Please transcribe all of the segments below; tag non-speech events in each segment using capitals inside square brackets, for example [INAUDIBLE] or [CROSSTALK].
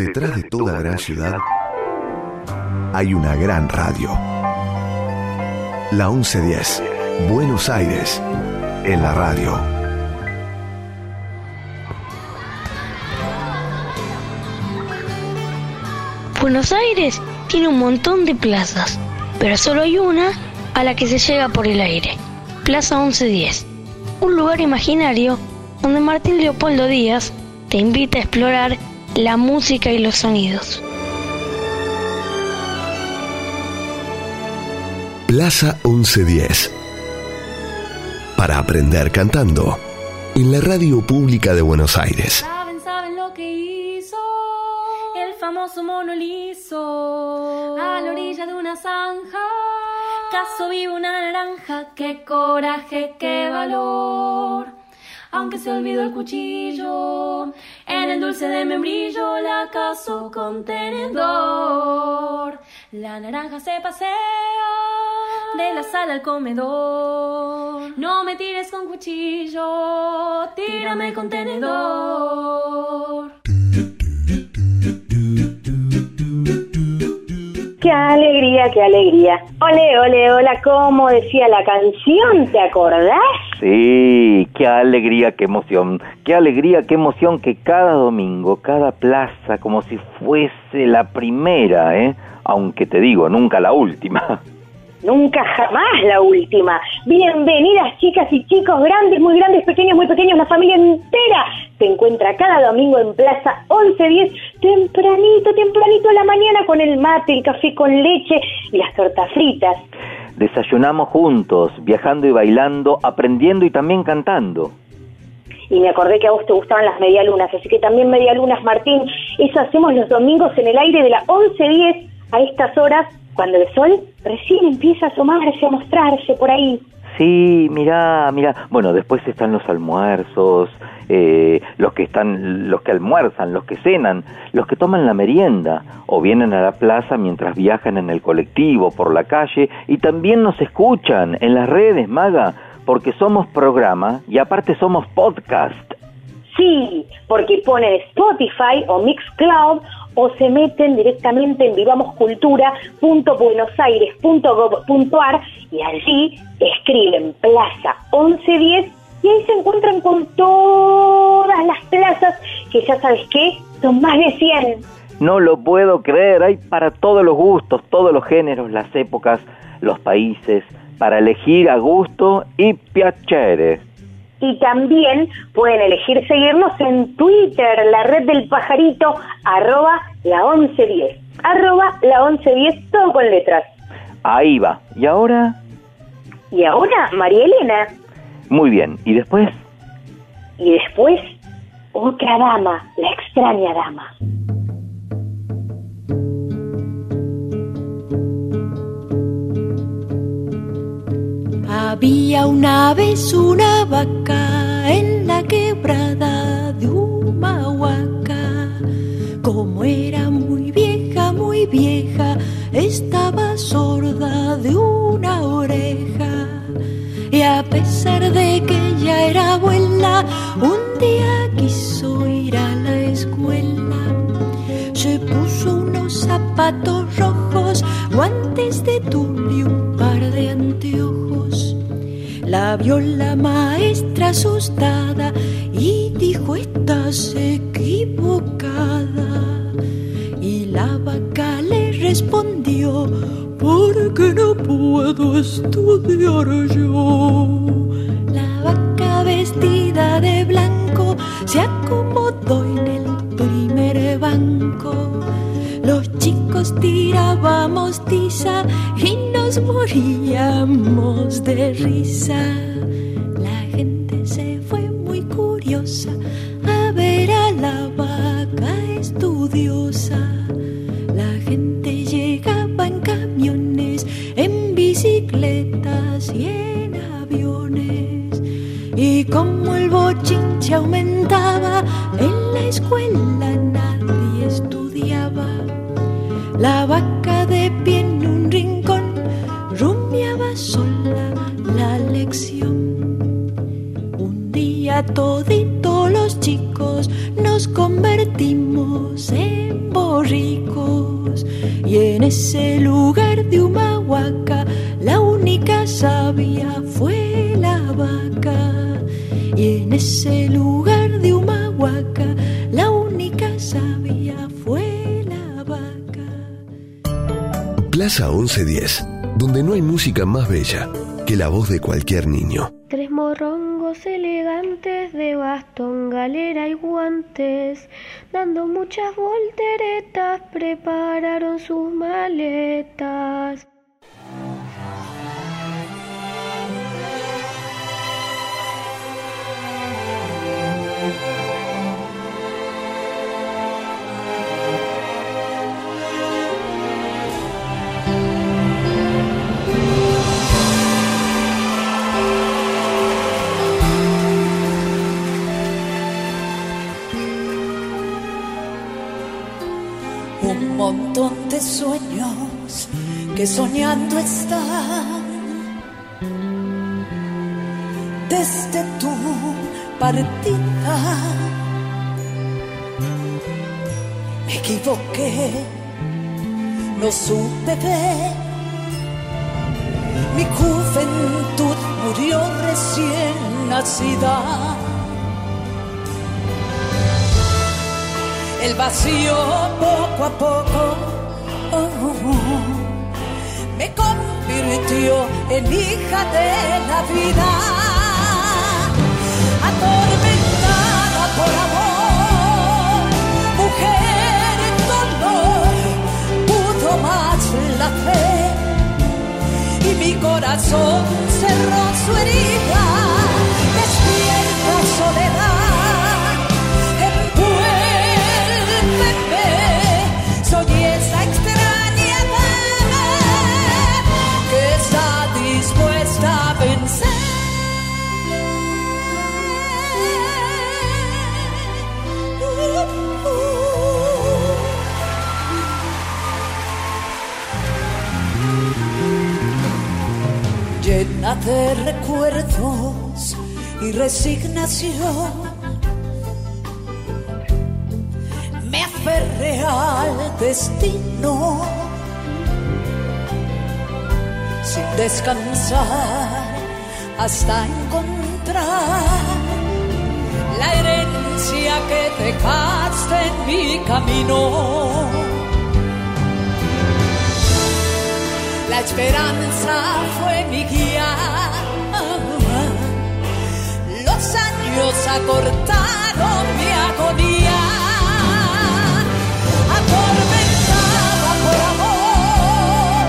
Detrás de toda gran ciudad hay una gran radio. La 1110, Buenos Aires, en la radio. Buenos Aires tiene un montón de plazas, pero solo hay una a la que se llega por el aire. Plaza 1110, un lugar imaginario donde Martín Leopoldo Díaz te invita a explorar la música y los sonidos. Plaza 1110. Para aprender cantando. En la radio pública de Buenos Aires. Saben, saben lo que hizo el famoso mono liso a la orilla de una zanja. Caso vivo una naranja, qué coraje, qué valor. Aunque se olvidó el cuchillo, en el dulce de membrillo la caso con tenedor. La naranja se pasea de la sala al comedor. No me tires con cuchillo, tírame con tenedor. Qué alegría, qué alegría. Ole, ole, hola, como decía la canción, ¿te acordás? Sí, qué alegría, qué emoción, qué alegría, qué emoción que cada domingo, cada plaza, como si fuese la primera, ¿eh? Aunque te digo, nunca la última. [LAUGHS] Nunca jamás la última. Bienvenidas chicas y chicos, grandes, muy grandes, pequeños, muy pequeños, la familia entera se encuentra cada domingo en Plaza 1110, tempranito, tempranito a la mañana con el mate, el café con leche y las tortas fritas. Desayunamos juntos, viajando y bailando, aprendiendo y también cantando. Y me acordé que a vos te gustaban las medialunas, así que también medialunas, Martín. Eso hacemos los domingos en el aire de la 1110 a estas horas cuando el sol recién empieza a asomarse, a mostrarse por ahí. Sí, mira, mira. Bueno, después están los almuerzos, eh, los que están, los que almuerzan, los que cenan, los que toman la merienda o vienen a la plaza mientras viajan en el colectivo por la calle y también nos escuchan en las redes, Maga, porque somos programa y aparte somos podcast. Sí, porque ponen Spotify o Mixcloud o se meten directamente en vivamoscultura.buenosaires.gov.ar y allí escriben Plaza 1110 y ahí se encuentran con todas las plazas que ya sabes qué, son más de 100. No lo puedo creer, hay para todos los gustos, todos los géneros, las épocas, los países, para elegir a gusto y piacere. Y también pueden elegir seguirnos en Twitter, la red del pajarito, arroba la 1110. Arroba la 1110, todo con letras. Ahí va. ¿Y ahora? Y ahora, María Elena. Muy bien. ¿Y después? Y después, otra dama, la extraña dama. Había una vez una vaca en la quebrada de Humahuaca. Como era muy vieja, muy vieja, estaba sorda de una oreja. Y a pesar de que ya era abuela, un día quiso ir a la escuela. Se puso unos zapatos rojos, guantes de tul La vio la maestra asustada y dijo estás equivocada. Y la vaca le respondió porque no puedo estudiar yo. La vaca vestida de blanco se acomodó en el primer banco. Chicos tirábamos tiza y nos moríamos de risa. La gente se fue muy curiosa a ver a la vaca estudiosa. La gente llegaba en camiones, en bicicletas y en aviones. Y como el bochinche aumentaba, en la escuela La vaca de pie en un rincón rumiaba sola la lección. Un día todito los chicos nos convertimos en los ricos. Y en ese lugar de Humahuaca, la única sabia fue la vaca. Y en ese lugar Plaza 1110, donde no hay música más bella que la voz de cualquier niño. Tres morrongos elegantes de bastón, galera y guantes, dando muchas volteretas, prepararon sus maletas. Montón de sueños que soñando están desde tu partida. Me equivoqué, no supe ver. Mi juventud murió recién nacida. El vacío poco a poco. Oh, oh, oh, me convirtió en hija de la vida, atormentada por amor, mujer en dolor, pudo más la fe. Y mi corazón cerró su herida, Llena de recuerdos y resignación me aferré al destino sin descansar hasta encontrar la herencia que dejaste en mi camino. La esperanza fue mi guía. Los años acortaron mi agonía. Atormentada por amor,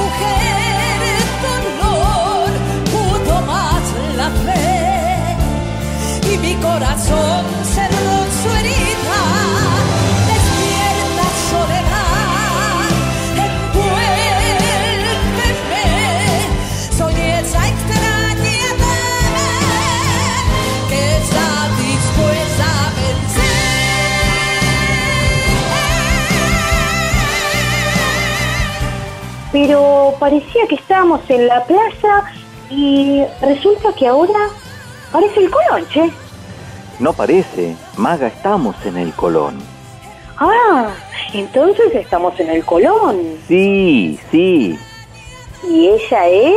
mujer dolor, pudo más la fe y mi corazón Pero parecía que estábamos en la plaza y resulta que ahora parece el Colón, che. No parece, Maga, estamos en el Colón. Ah, entonces estamos en el Colón. Sí, sí. ¿Y ella es?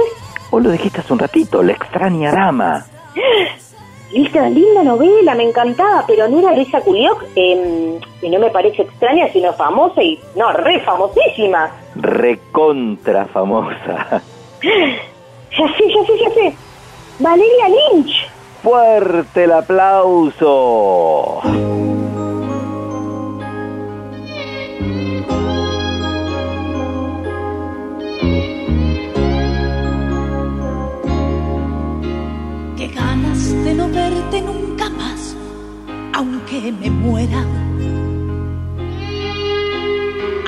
Vos lo dijiste hace un ratito, la extraña dama. [LAUGHS] Esa linda novela, me encantaba, pero no era Luisa Culioc, eh, y no me parece extraña, sino famosa y, no, re famosísima. Recontra famosa. [LAUGHS] Ya sé, ya sé, ya sé. Valeria Lynch. Fuerte el aplauso. Aunque me muera.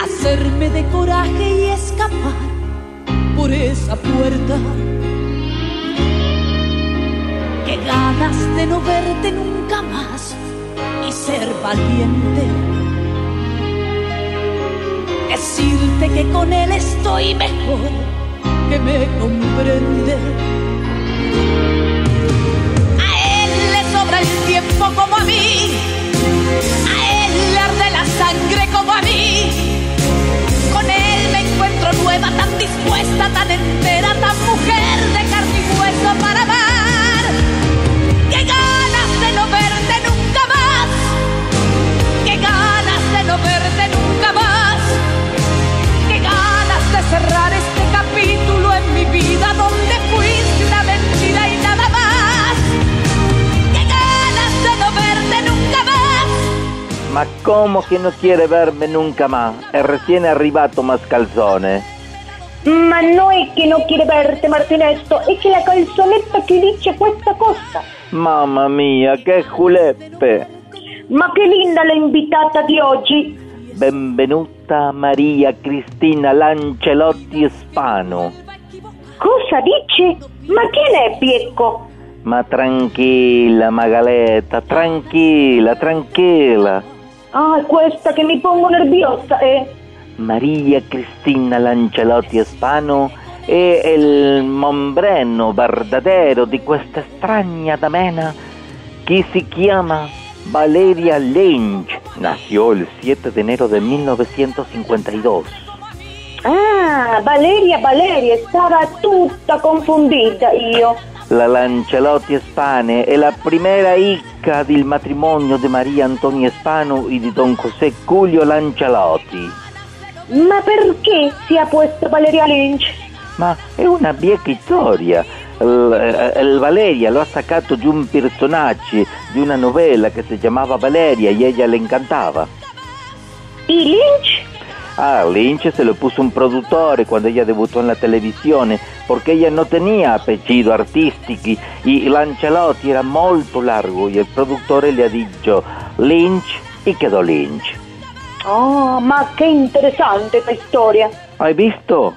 Hacerme de coraje y escapar por esa puerta. Qué ganas de no verte nunca más y ser valiente. Decirte que con él estoy mejor, que me comprende. A él le sobra el tiempo a él le arde la sangre como a mí. Con él me encuentro nueva, tan dispuesta, tan entera, tan mujer de carne y hueso para amar. ¡Qué ganas de no verte nunca más! ¡Qué ganas de no verte nunca más! ¡Qué ganas de cerrar este capítulo en mi vida donde fui! Quiere verme nunca más? È recién arrivato mascalzone. Ma no è che non quiere verte, Martinetto, è che la calzonetta ti dice questa cosa. Mamma mia, che juleppe! Ma che linda la invitata di oggi! Benvenuta Maria Cristina Lancelotti Spano. Cosa dice? Ma chi è Piecco? Ma tranquilla Magaletta, tranquilla, tranquilla. Ah, questa che mi pongo nerviosa, eh? Maria Cristina Lancelotti Spano è il mombreno verdadero di questa strana damena che si chiama Valeria Lynch. Nació el 7 de enero de 1952. Ah, Valeria, Valeria, stava tutta confondita io. La Lancelotti Spane è la primera hija del matrimonio di Maria Antonia Spano e di Don José Julio Lancelotti. Ma perché si è puesto Valeria Lynch? Ma è una vieja storia. Il, il Valeria lo ha sacato di un personaggio di una novela che si chiamava Valeria y ella le encantava. ¿Y Lynch? Ah, Lynch se lo puso un productor cuando ella debutó en la televisione porque ella no tenía apellido artístico y Lancelotti era molto largo y el productor le ha dicho Lynch y quedó Lynch. Oh, ma che interessante questa storia. ¿Hai visto?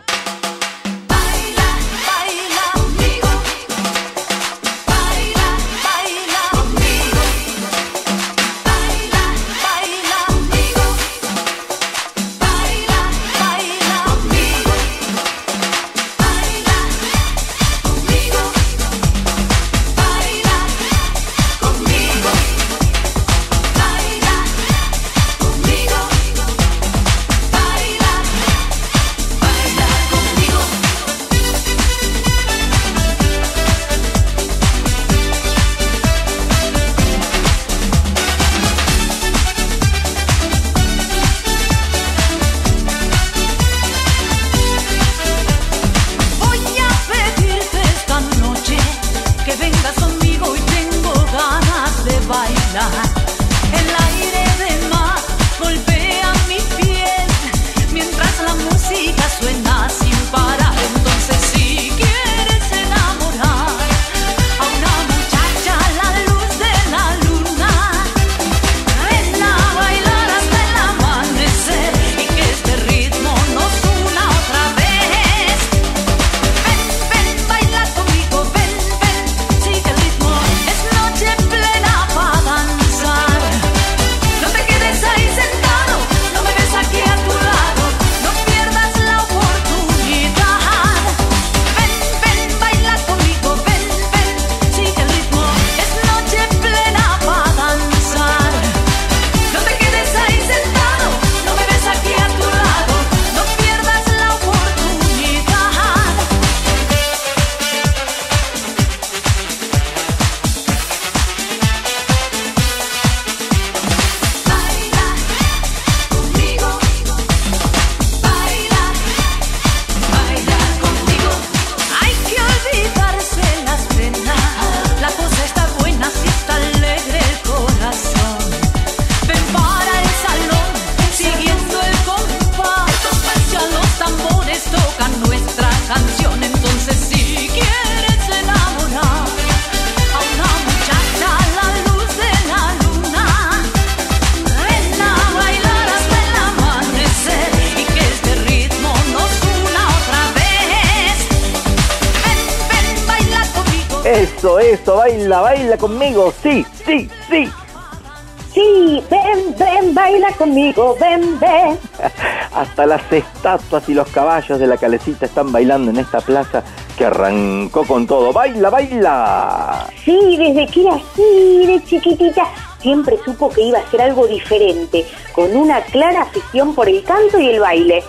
Hasta las estatuas y los caballos de la calecita están bailando en esta plaza que arrancó con todo. ¡Baila, baila! Sí, desde que era así, de chiquitita, siempre supo que iba a ser algo diferente, con una clara afición por el canto y el baile.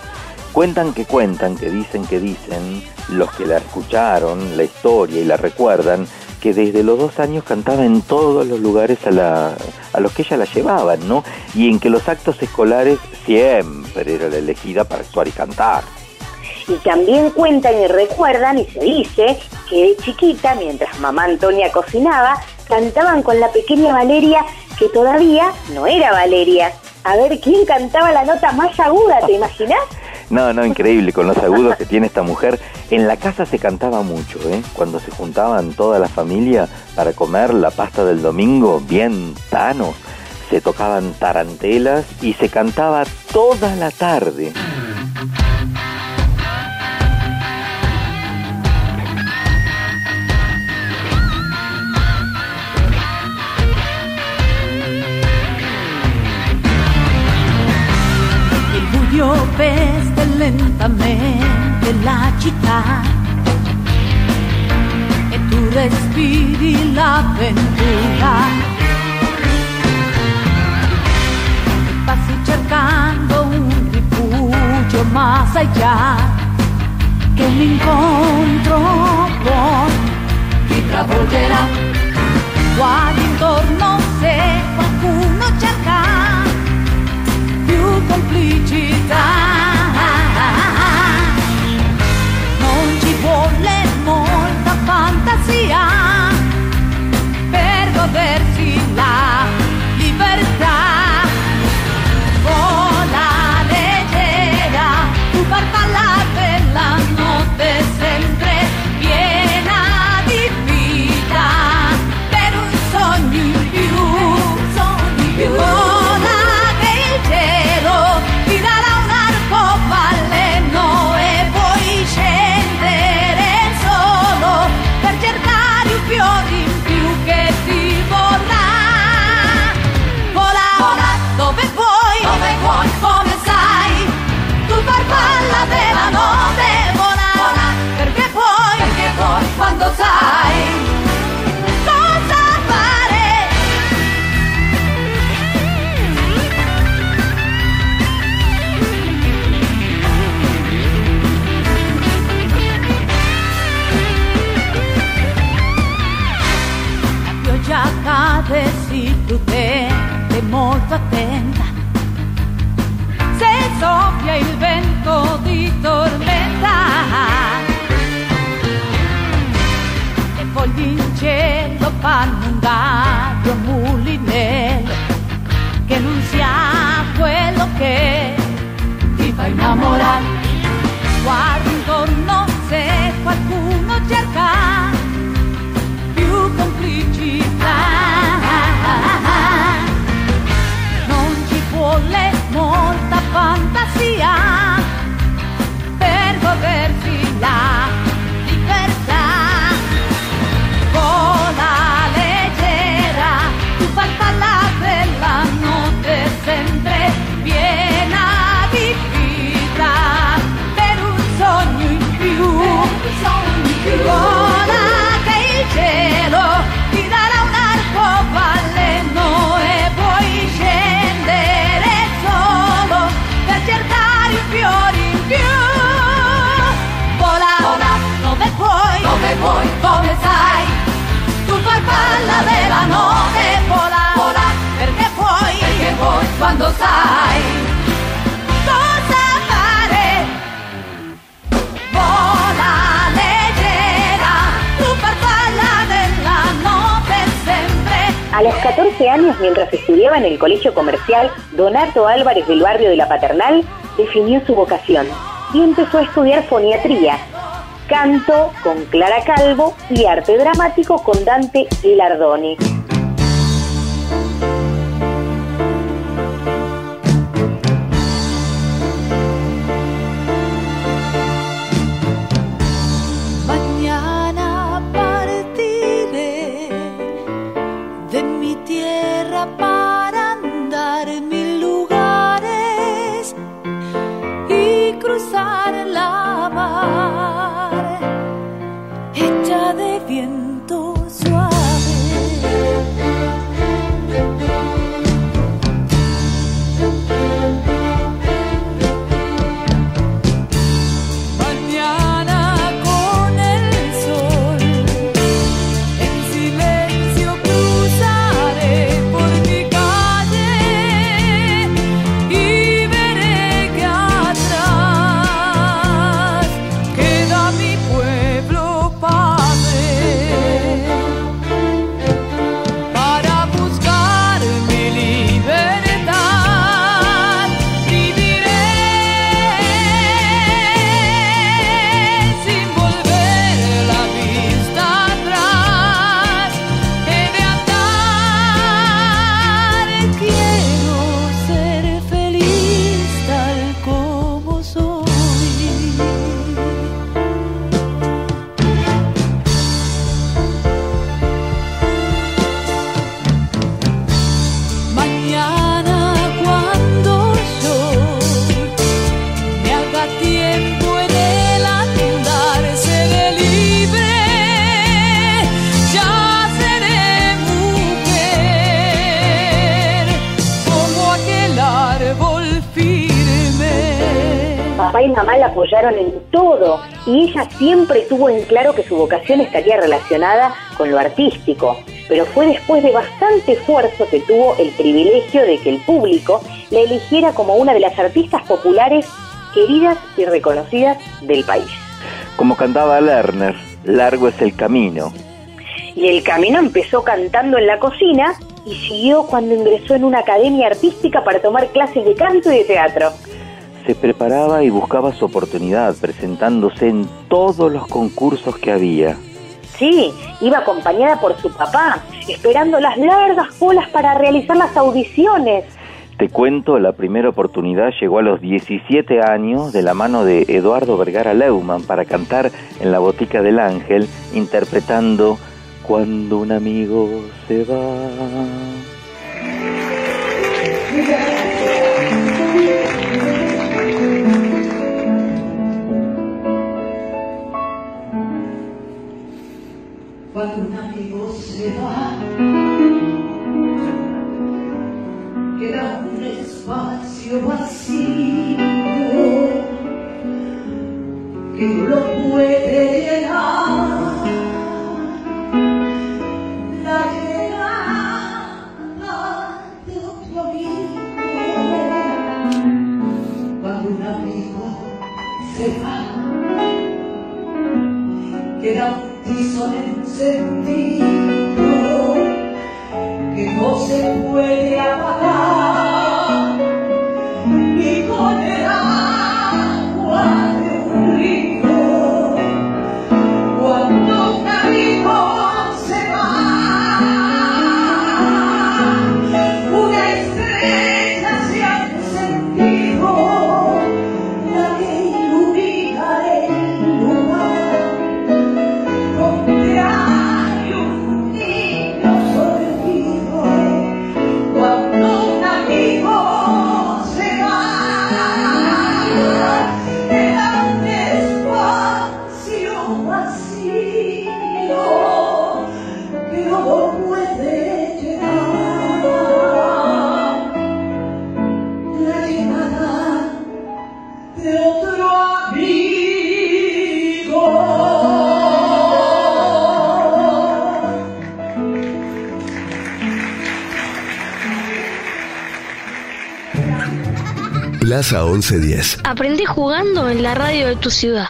Cuentan que cuentan, que dicen que dicen, los que la escucharon, la historia y la recuerdan, que desde los dos años cantaba en todos los lugares a, la, a los que ella la llevaban, ¿no? Y en que los actos escolares siempre era la elegida para actuar y cantar. Y también cuentan y recuerdan y se dice que de chiquita, mientras mamá Antonia cocinaba, cantaban con la pequeña Valeria, que todavía no era Valeria. a ver quién cantaba la nota más aguda, ¿te imaginas? [LAUGHS] No, no, [LAUGHS] increíble, con los agudos que tiene esta mujer. En la casa se cantaba mucho, ¿eh? Cuando se juntaban toda la familia para comer la pasta del domingo, bien tanos, se tocaban tarantelas y se cantaba toda la tarde. Veste lentamente la città e tu respiri l'avventura. Passi cercando un rifugio más allá che un incontro ti travolgerà. Guardi intorno se qualcuno cerca complicità. Non ci vuole molta fantasia molto attenta. Se soffia il vento di tormenta e fogli in cielo fanno un dario mulinello che non sia quello che ti fa innamorare. Guardi intorno se qualcuno cerca vuole molta fantasia per godersi la libertà. Vola leggera, tu farfalla della notte sempre piena mientras estudiaba en el colegio comercial Donato Álvarez del barrio de la Paternal, definió su vocación y empezó a estudiar foniatría, canto con Clara Calvo y arte dramático con Dante Lardoni. Mamá la apoyaron en todo y ella siempre tuvo en claro que su vocación estaría relacionada con lo artístico. Pero fue después de bastante esfuerzo que tuvo el privilegio de que el público la eligiera como una de las artistas populares queridas y reconocidas del país. Como cantaba Lerner, largo es el camino. Y el camino empezó cantando en la cocina y siguió cuando ingresó en una academia artística para tomar clases de canto y de teatro. Se preparaba y buscaba su oportunidad, presentándose en todos los concursos que había. Sí, iba acompañada por su papá, esperando las largas colas para realizar las audiciones. Te cuento, la primera oportunidad llegó a los 17 años de la mano de Eduardo Vergara Leumann para cantar en la Botica del Ángel, interpretando Cuando un amigo se va. Cuando amigo se va, Plaza 1110. Aprendí jugando en la radio de tu ciudad.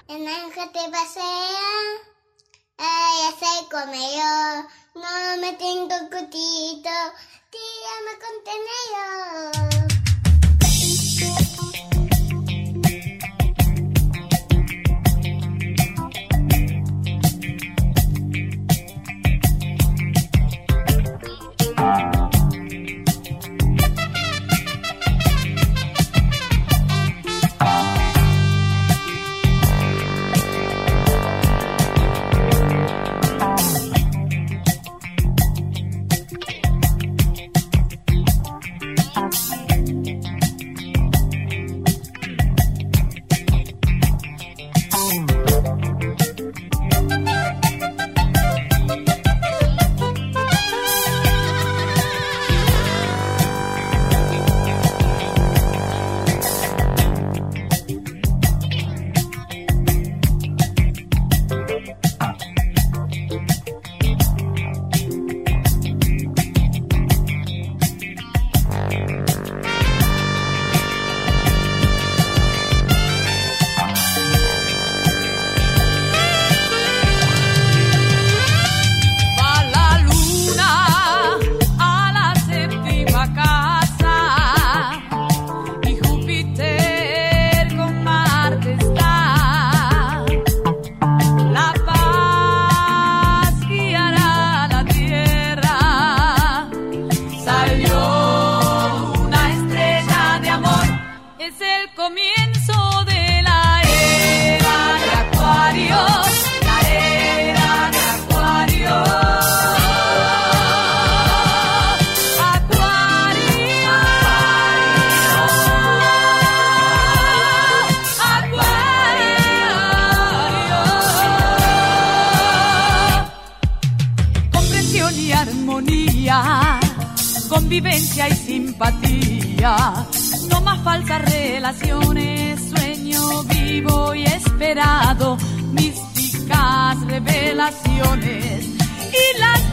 Convivencia y simpatía, no más falsas relaciones, sueño vivo y esperado, místicas revelaciones. Y las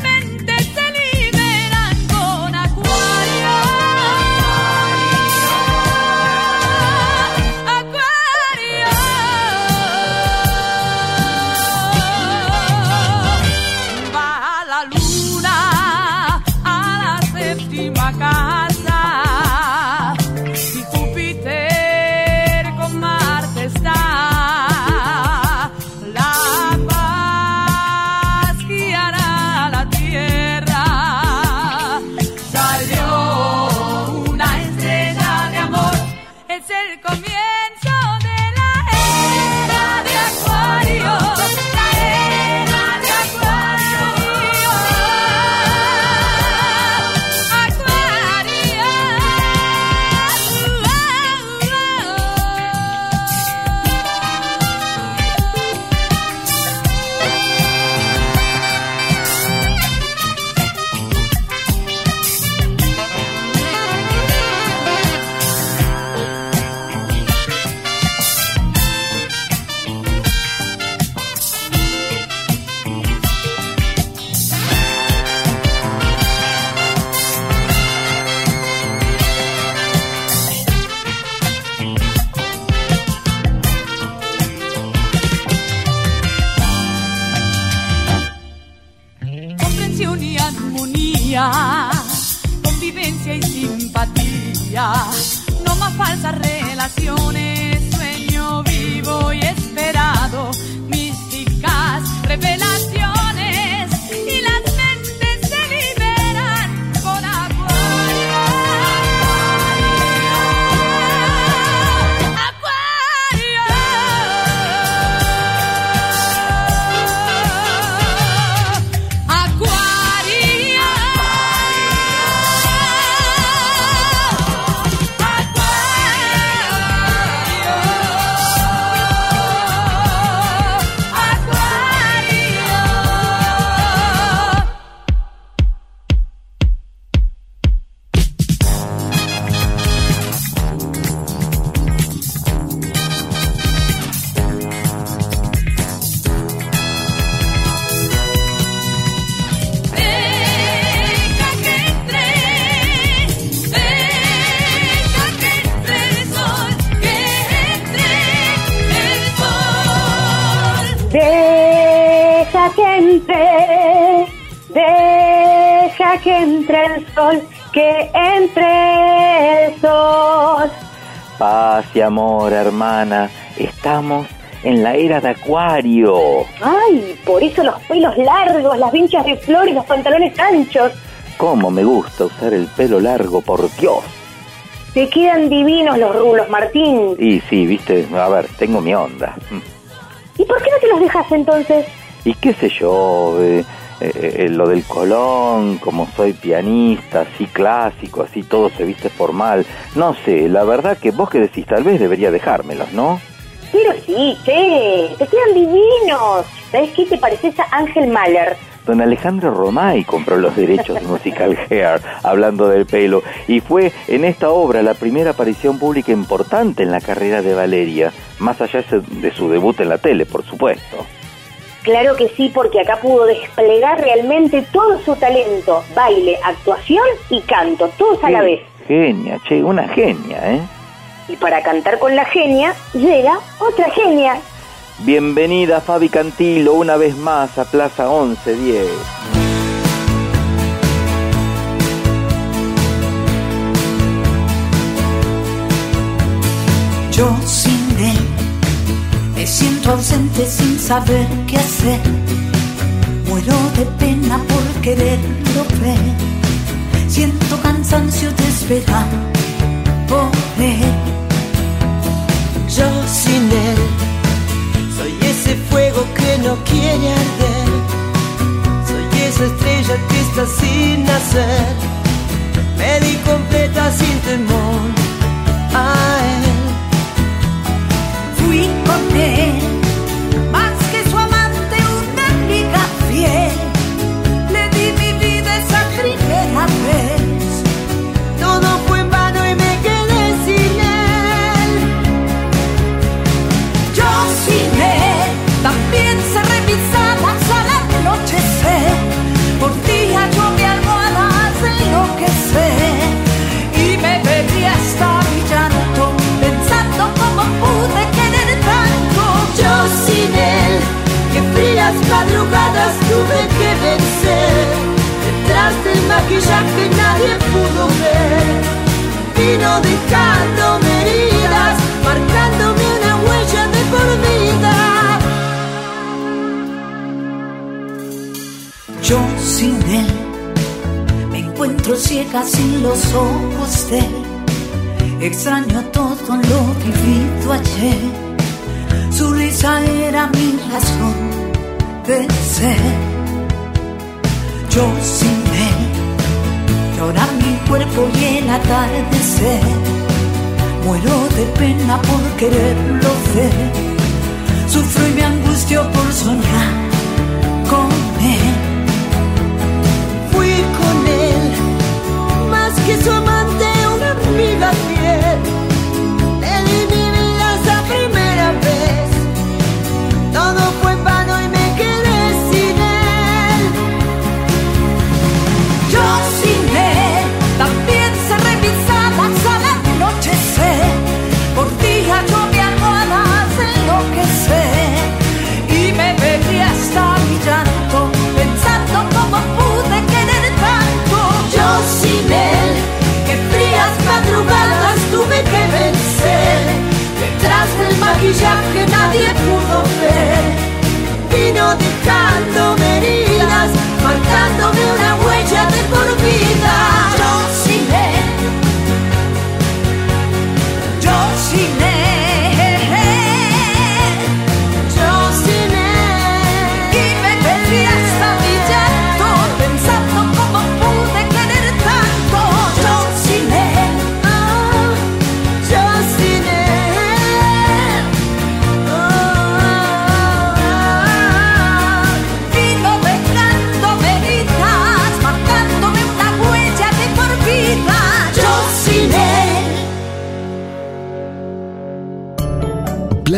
Estamos en la era de Acuario. Ay, por eso los pelos largos, las vinchas de flor y los pantalones anchos. Cómo me gusta usar el pelo largo, por Dios. Te quedan divinos los rulos, Martín. Y sí, viste, a ver, tengo mi onda. ¿Y por qué no te los dejas entonces? Y qué sé yo, eh, eh, eh, lo del Colón, como soy pianista, así clásico, así todo se viste formal. No sé, la verdad que vos que decís, tal vez debería dejármelos, ¿no? Pero sí, che, te quedan divinos. ¿Sabes qué? Te pareces a Ángel Mahler. Don Alejandro Romay compró los derechos de Musical Hair, hablando del pelo, y fue en esta obra la primera aparición pública importante en la carrera de Valeria, más allá de su debut en la tele, por supuesto. Claro que sí, porque acá pudo desplegar realmente todo su talento, baile, actuación y canto, todos a la vez. Genia, che, una genia, ¿eh? Y para cantar con la genia, llega otra genia. Bienvenida Fabi Cantilo una vez más a Plaza 1110. Yo sin él me siento ausente sin saber qué hacer. Muero de pena por quererlo ver. Siento cansancio de esperar él. Yo sin él soy ese fuego que no quiere arder. Soy esa estrella que está sin nacer. Me di completa sin temor a él. Fui con él, madrugadas tuve que vencer, detrás del maquillaje que nadie pudo ver. Vino dejándome heridas, marcándome una huella de por vida. Yo sin él me encuentro ciega sin los ojos de él. Extraño todo lo que vivido ayer. Su risa era mi razón ser. Yo sin él, llora mi cuerpo y el atardecer. Muero de pena por quererlo ver. Sufro y me angustio por soñar con él. Fui con él, más que su amante,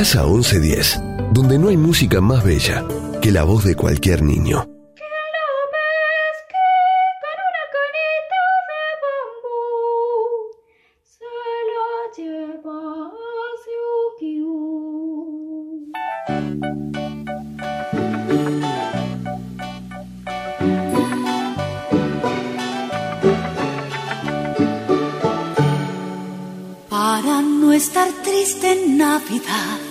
Plaza 1110, donde no hay música más bella que la voz de cualquier niño. Para no estar triste en Navidad,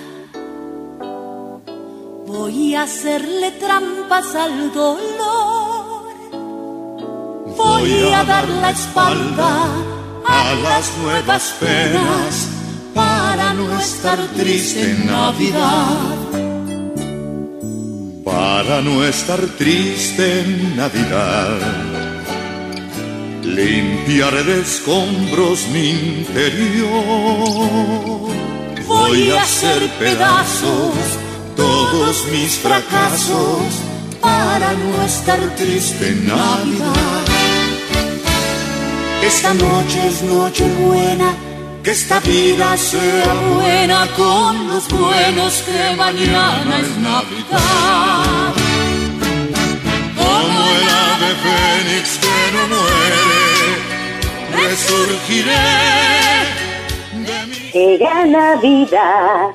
voy a hacerle trampas al dolor. Voy a dar la espalda a las nuevas penas para no estar triste en Navidad. para no estar triste en Navidad. Limpiaré de escombros mi interior. Voy a hacer pedazos todos mis fracasos para no estar triste en Navidad. Esta noche es noche buena, que esta vida sea buena con los buenos que mañana es Navidad. Como el ave fénix que no muere, resurgiré de mi Navidad,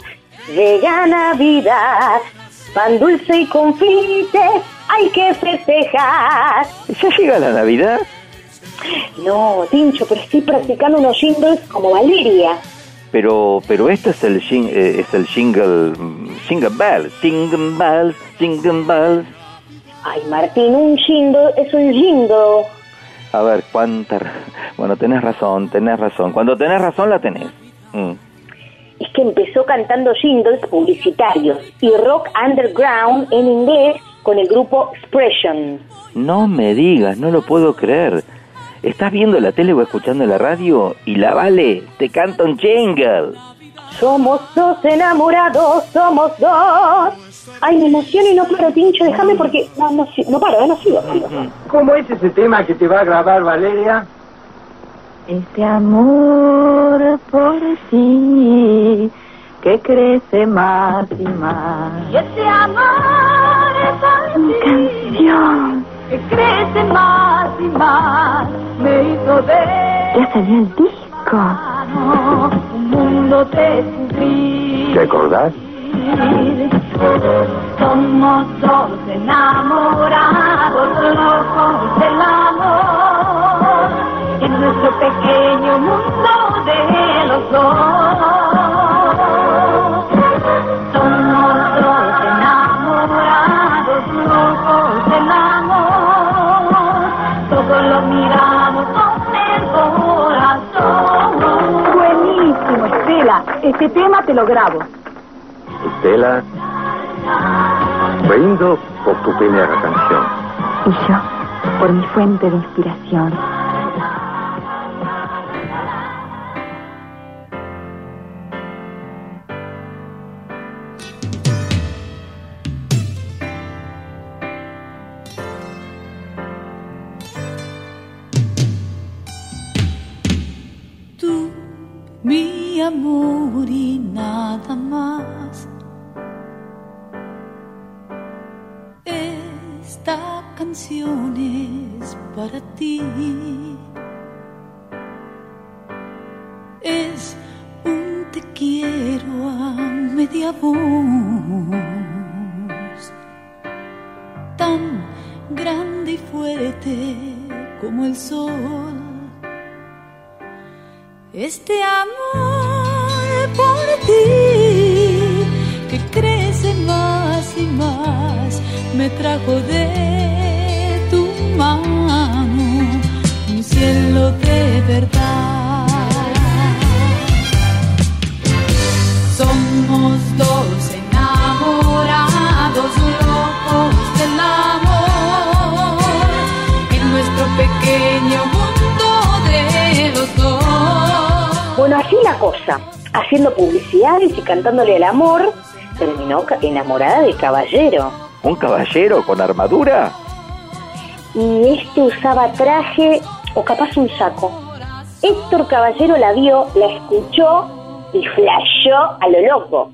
llega Navidad, pan dulce y confite, hay que festejar. ¿Ya llega la Navidad? No, Tincho, pero estoy practicando unos jingles como Valeria. Pero, pero este es el, jing- eh, es el jingle, jingle bells, jingle bells, jingle bells. Ay, Martín, un jingle es un jingle. A ver, cuánta... Bueno, tenés razón, tenés razón. Cuando tenés razón, la tenés. Mm. Es que empezó cantando jingles publicitarios y rock underground en inglés con el grupo Expression. No me digas, no lo puedo creer. Estás viendo la tele o escuchando la radio y la Vale te canta un jingle. Somos dos enamorados, somos dos. Ay, me emociono y no paro, Tincho, déjame porque... No, no, no paro, eh, no sigo. sigo. ¿Cómo es ese tema que te va a grabar Valeria? Este amor por ti que crece más y más. Y ese amor es Mi canción. que crece más y más, me hizo ver Ya salió el disco. un mundo de sufrir. ¿Te acordás? Somos dos enamorados, locos del amor, nuestro pequeño mundo de los dos. Somos dos enamorados, locos del amor, todos lo miramos con el corazón. Buenísimo, Estela, este tema te lo grabo. Estela, brindo por tu primera canción. Y yo, por mi fuente de inspiración. Es un te quiero a media voz, tan grande y fuerte como el sol. Este amor por ti que crece más y más me trajo de Haciendo publicidades y cantándole al amor, terminó enamorada del caballero. ¿Un caballero con armadura? Y este usaba traje o capaz un saco. Héctor Caballero la vio, la escuchó y flasheó a lo loco.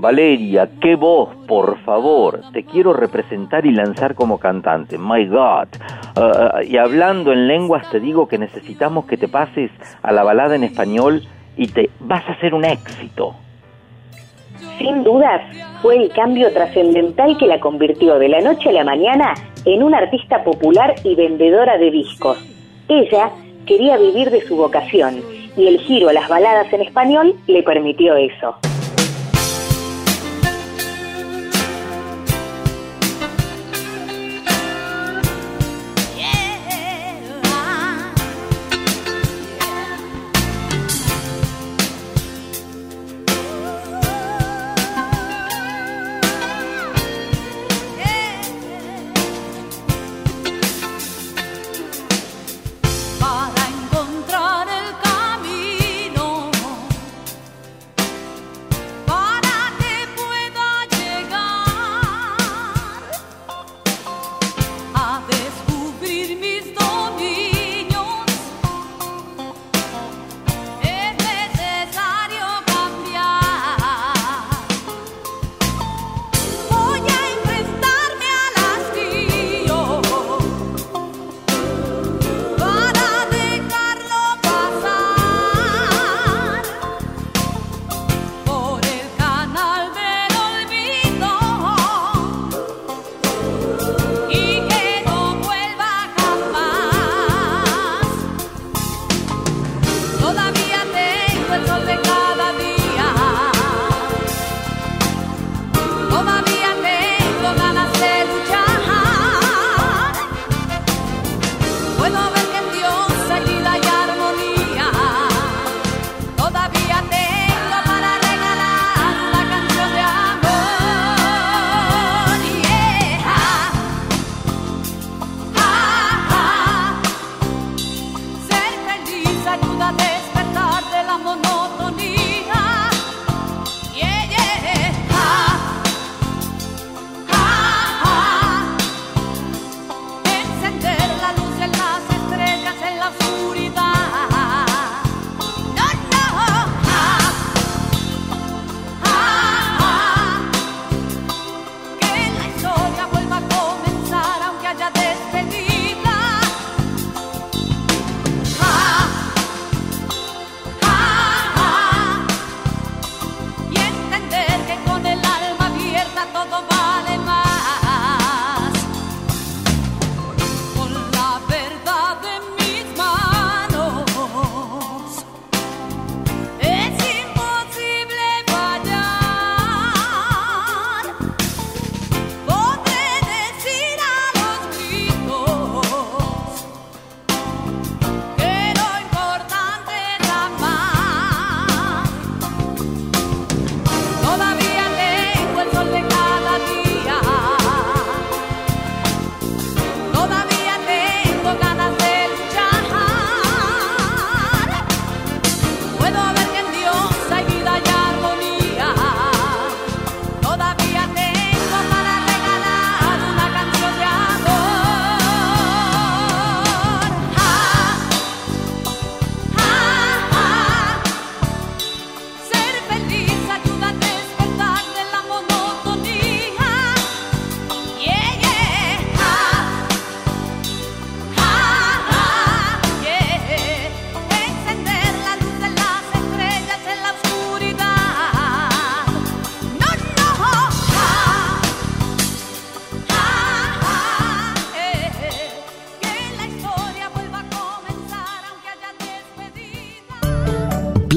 Valeria, qué voz, por favor. Te quiero representar y lanzar como cantante. My God. Ah, y hablando en lenguas, te digo que necesitamos que te pases a la balada en español y te vas a hacer un éxito. Sin dudas, fue el cambio trascendental que la convirtió de la noche a la mañana en una artista popular y vendedora de discos. Ella quería vivir de su vocación y el giro a las baladas en español le permitió eso.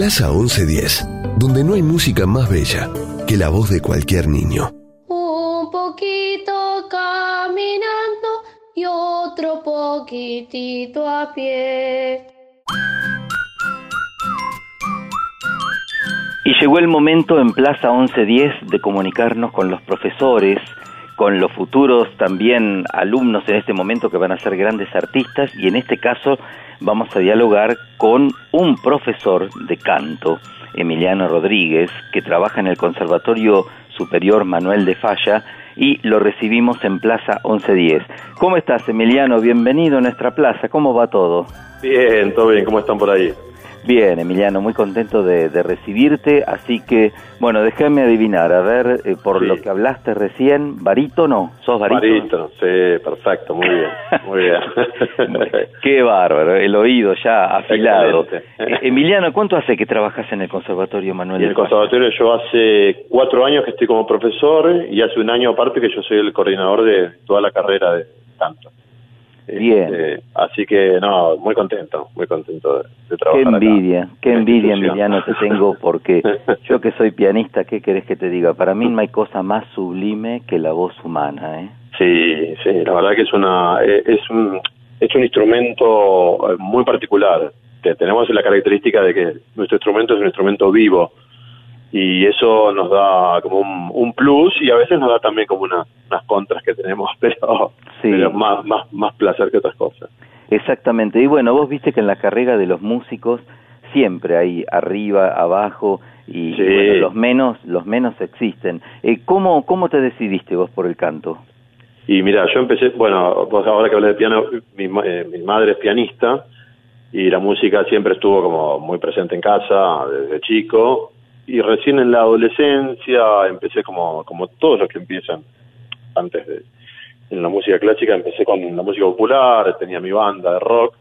Plaza 1110, donde no hay música más bella que la voz de cualquier niño. Un poquito caminando y otro poquitito a pie. Y llegó el momento en Plaza 1110 de comunicarnos con los profesores, con los futuros también alumnos en este momento que van a ser grandes artistas y en este caso vamos a dialogar con un profesor de canto, Emiliano Rodríguez, que trabaja en el Conservatorio Superior Manuel de Falla y lo recibimos en Plaza 1110. ¿Cómo estás, Emiliano? Bienvenido a nuestra plaza. ¿Cómo va todo? Bien, todo bien. ¿Cómo están por ahí? Bien, Emiliano, muy contento de, de recibirte, así que, bueno, déjame adivinar, a ver, eh, por Sí. lo que hablaste recién, barítono, ¿sos barítono? Barítono, sí, perfecto, muy bien, muy bien. [LAUGHS] Qué bárbaro, el oído ya afilado. Eh, Emiliano, ¿cuánto hace que trabajas en el Conservatorio Manuel en el conservatorio yo hace cuatro años que estoy como profesor y hace un año aparte que yo soy el coordinador de toda la carrera de canto. Bien. Este, así que, no, muy contento, muy contento de, de Qué trabajar acá. envidia, qué en la envidia. Emiliano, te tengo, porque [LAUGHS] yo que soy pianista, ¿qué querés que te diga? Para mí no hay cosa más sublime que la voz humana, ¿eh? Sí, sí, la verdad que es una eh, es un es un instrumento eh, muy particular. Te- tenemos la característica de que nuestro instrumento es un instrumento vivo y eso nos da como un, un plus y a veces nos da también como una- unas contras que tenemos, [LAUGHS] pero, Más más más placer que otras cosas. Exactamente. Y bueno, vos viste que en la carrera de los músicos siempre hay arriba, abajo y, y Sí. bueno, los menos, los menos existen. Eh, ¿cómo, ¿Cómo te decidiste vos por el canto? Y mira, yo empecé, bueno, vos ahora que hablé de piano, mi, eh, mi madre es pianista y la música siempre estuvo como muy presente en casa desde chico y recién en la adolescencia empecé como, como todos los que empiezan antes de en la música clásica, empecé con la música popular, tenía mi banda de rock.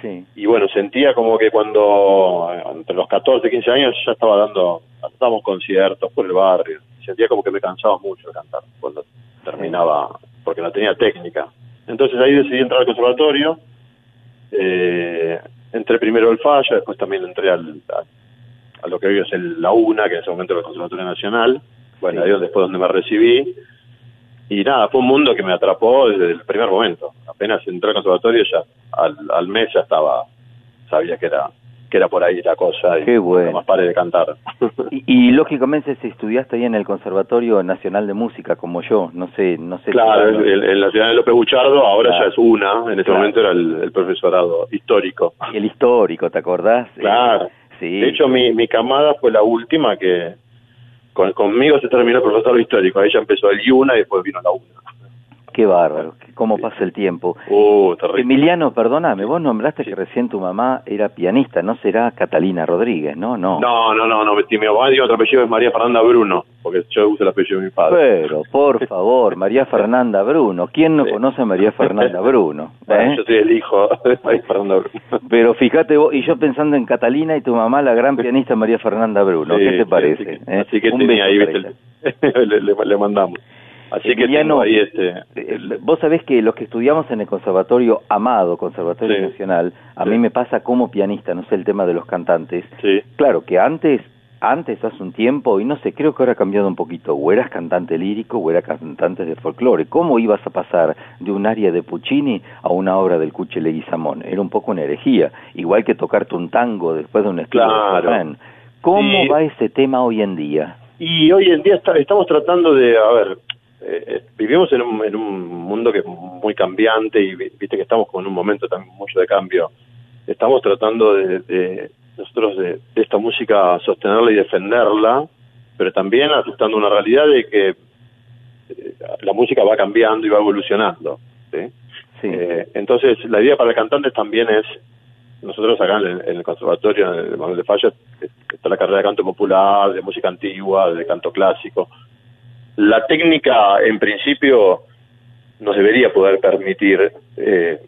Sí. y bueno, sentía como que cuando entre los 14, 15 años ya estaba dando, dábamos conciertos por el barrio, sentía como que me cansaba mucho de cantar cuando terminaba, porque no tenía técnica. Entonces ahí decidí entrar al conservatorio, eh, entré primero al Falla, después también entré al, a, a lo que hoy es el, la UNA, que en ese momento era el Conservatorio Nacional, bueno, ahí es después donde me recibí, y nada, fue un mundo que me atrapó desde el primer momento. Apenas entré al conservatorio ya al, al mes ya estaba, sabía que era que era por ahí la cosa y Qué bueno. más paré de cantar. [LAUGHS] Y, y lógicamente si estudiaste ahí en el Conservatorio Nacional de Música como yo, no sé, no sé. claro, en, en la ciudad de López Buchardo ahora Claro. ya es una, en ese Claro. momento era el, el profesorado histórico. El histórico, ¿te acordás? Eh, Claro. Sí. De hecho, mi, mi camada fue la última que con, conmigo se terminó el profesor histórico. Ya empezó el IUNA y después vino la UNA. Qué bárbaro, cómo pasa el tiempo. Uh. Emiliano, perdóname, vos nombraste que recién tu mamá era pianista, no será Catalina Rodríguez, ¿no? No. No, no, no, no, mi, mi mamá tiene otro apellido es María Fernanda Bruno, porque yo uso el apellido de mi padre. Pero, por [LAUGHS] favor, María Fernanda Bruno. ¿Quién no conoce a María Fernanda [LAUGHS] Bruno? Bueno, eh? yo soy el hijo de María Fernanda Bruno. Pero fíjate vos, y yo pensando en Catalina y tu mamá, la gran pianista María Fernanda Bruno. Sí, ¿Qué te parece? Así que, eh? así que Un tenía ahí, [LAUGHS] le- le mandamos. Así que Emiliano, tengo ahí este... Eh, Vos sabés que los que estudiamos en el conservatorio amado, Conservatorio Sí. Nacional, a Sí. mí me pasa como pianista, no sé el tema de los cantantes. Sí. Claro que antes, antes hace un tiempo, y no sé, creo que ahora ha cambiado un poquito, o eras cantante lírico o eras cantante de folclore. ¿Cómo ibas a pasar de un área de Puccini a una obra del Cuche Leguizamón? Era un poco una herejía, igual que tocarte un tango después de un de Claro. Chopin. ¿Cómo Y- va ese tema hoy en día? Y hoy en día está- estamos tratando de, a ver, eh, eh, vivimos en un, en un mundo que es muy cambiante y vi- viste que estamos con un momento también mucho de cambio. Estamos tratando de, de nosotros de, de esta música sostenerla y defenderla, pero también aceptando una realidad de que eh, la música va cambiando y va evolucionando. ¿sí? Eh, entonces, la idea para el cantante también es, nosotros acá en el, en el conservatorio, en el Manuel de Falla, está la carrera de canto popular, de música antigua, de canto clásico. La técnica, en principio, nos debería poder permitir eh,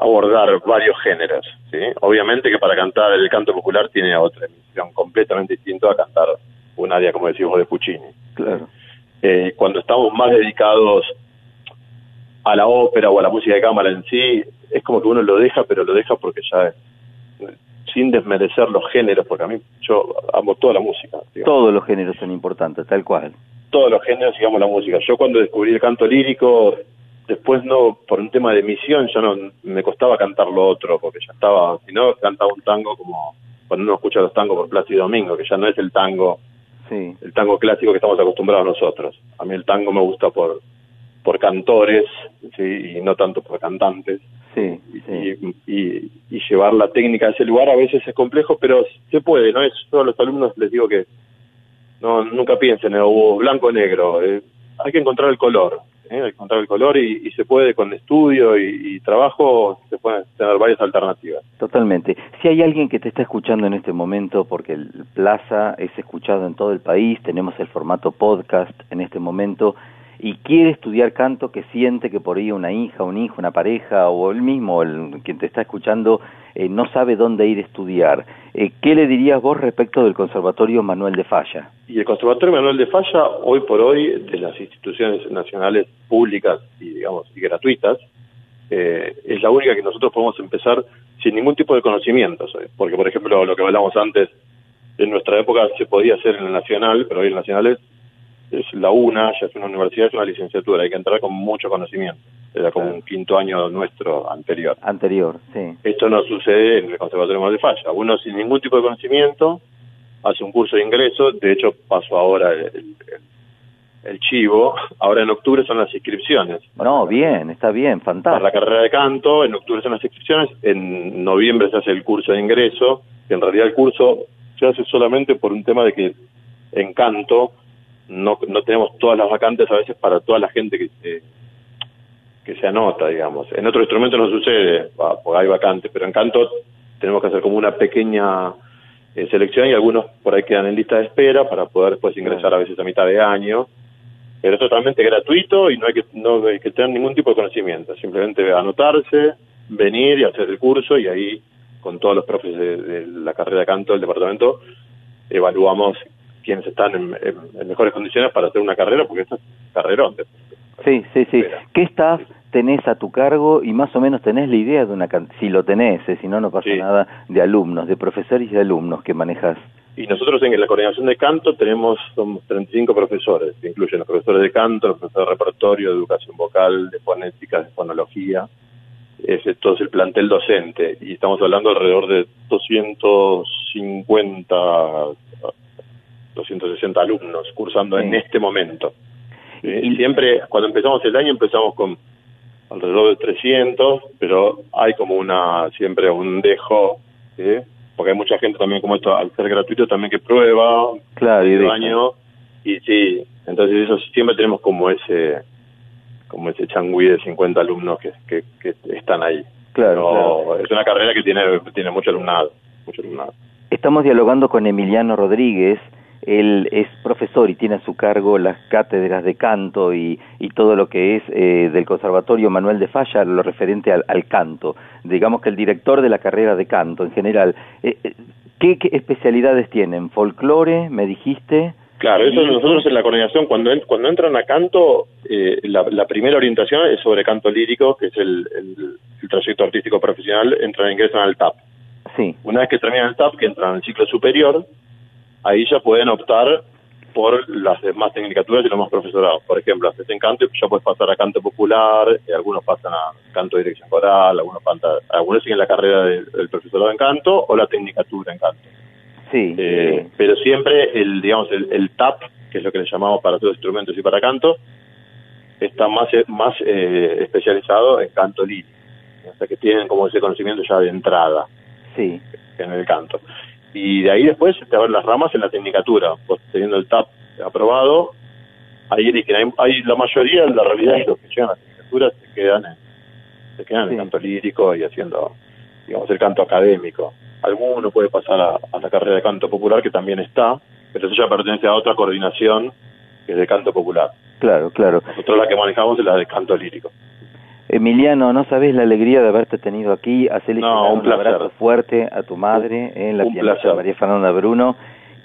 abordar varios géneros. ¿sí? Obviamente que para cantar el canto popular tiene otra emisión completamente distinta a cantar un área, como decimos, de Puccini. Claro. Eh, cuando estamos más dedicados a la ópera o a la música de cámara en sí, es como que uno lo deja, pero lo deja porque ya sin desmerecer los géneros, porque a mí yo amo toda la música. digamos. Todos los géneros son importantes, tal cual. Todos los géneros amo la música. Yo cuando descubrí el canto lírico, después no, por un tema de emisión, ya no me costaba cantar lo otro, porque ya estaba, si no, cantaba un tango como cuando uno escucha los tangos por Plácido Domingo, que ya no es el tango Sí, el tango clásico que estamos acostumbrados nosotros. A mí el tango me gusta por por cantores ¿sí? y no tanto por cantantes. sí, Y, y, y llevar la técnica a ese lugar a veces es complejo, pero se puede, ¿no? Es, yo a los alumnos les digo que no nunca piensen en o blanco o negro. eh, hay que encontrar el color. ¿eh? Hay que encontrar el color y, y se puede con estudio y, y trabajo, se pueden tener varias alternativas. Totalmente. Si hay alguien que te está escuchando en este momento, porque el Plaza es escuchado en todo el país, tenemos el formato podcast en este momento, y quiere estudiar canto, que siente que por ahí una hija, un hijo, una pareja, o él mismo, el, quien te está escuchando, eh, no sabe dónde ir a estudiar, eh, ¿qué le dirías vos respecto del Conservatorio Manuel de Falla? Y el Conservatorio Manuel de Falla, hoy por hoy, de las instituciones nacionales públicas y, digamos, y gratuitas, eh, es la única que nosotros podemos empezar sin ningún tipo de conocimientos. Porque, por ejemplo, lo que hablamos antes, en nuestra época se podía hacer en el Nacional, pero hoy el Nacional es, es la UNA, ya es una universidad, es una licenciatura, hay que entrar con mucho conocimiento. Era como un quinto año nuestro anterior. Anterior, sí. Esto no sucede en el Conservatorio de Falla. Uno sin ningún tipo de conocimiento hace un curso de ingreso, de hecho pasó ahora el, el- el chivo, ahora en octubre son las inscripciones. No, bien, está bien, Para fantástico. la carrera de canto, en octubre son las inscripciones, en noviembre se hace el curso de ingreso, que en realidad el curso se hace solamente por un tema de que en canto no, no tenemos todas las vacantes a veces para toda la gente que se, que se anota, digamos. En otro instrumento no sucede, porque hay vacantes, pero en canto tenemos que hacer como una pequeña eh, selección y algunos por ahí quedan en lista de espera para poder después ingresar a veces a mitad de año. Pero es totalmente gratuito y no hay que no hay que tener ningún tipo de conocimiento, simplemente anotarse, venir y hacer el curso y ahí con todos los profes de, de la carrera de canto del departamento evaluamos quiénes están en, en- en mejores condiciones para hacer una carrera, porque esto es carrerón. Sí, sí, sí. ¿Qué staff tenés a tu cargo y más o menos tenés la idea de una can- si lo tenés, eh, si no no pasa nada, de alumnos, de profesores y de alumnos que manejas? Y nosotros en la coordinación de canto tenemos somos 35 profesores, que incluyen los profesores de canto, los profesores de repertorio, de educación vocal, de fonética, de fonología. Ese todo es el plantel docente y estamos hablando alrededor de 250, 260 alumnos cursando en este momento. Y siempre, cuando empezamos el año, empezamos con alrededor de 300, pero hay como una, siempre un dejo, ¿sí? porque hay mucha gente también como esto, al ser gratuito también que prueba, Claro, y año, y sí, entonces eso siempre tenemos como ese como ese changüí de 50 alumnos que, que, que están ahí. Claro, Pero Es una carrera que tiene, tiene mucho alumnado, mucho alumnado. Estamos dialogando con Emiliano Rodríguez. Él es profesor y tiene a su cargo las cátedras de canto y, y todo lo que es eh, del Conservatorio Manuel de Falla, lo referente al, al canto. Digamos que el director de la carrera de canto en general. Eh, eh, ¿qué, qué especialidades tienen? ¿Folclore, me dijiste? Claro, eso nosotros en la coordinación, cuando, en- cuando entran a canto, eh, la, la primera orientación es sobre canto lírico, que es el, el- el trayecto artístico profesional, entran ingresan al TAP. Sí. Una vez que terminan el TAP, que entran al ciclo superior, ahí ya pueden optar por las demás tecnicaturas y los más profesorados. Por ejemplo, haces en canto y ya puedes pasar a canto popular, eh, algunos pasan a canto de dirección coral, algunos, pasan- algunos siguen la carrera de- del profesorado en canto o la tecnicatura en canto. Sí. Eh, pero siempre el digamos el, el TAP, que es lo que le llamamos para todos los instrumentos y para canto, está más eh, más eh, especializado en canto lírico, o sea que tienen como ese conocimiento ya de entrada Sí. en el canto. Y de ahí después te abren las ramas en la tecnicatura, pues teniendo el TAP aprobado, ahí eligen, hay, hay la mayoría, la realidad es los que llegan a la tecnicatura se quedan en, se quedan en el canto lírico y haciendo, digamos, el canto académico. Alguno puede pasar a, a la carrera de canto popular, que también está, pero eso ya pertenece a otra coordinación, que es de canto popular. Claro, claro. Nosotros la que manejamos es la de canto lírico. Emiliano, no sabes la alegría de haberte tenido aquí. Hacerle No, un un, abrazo fuerte a tu madre, en la un pianista. María Fernanda Bruno.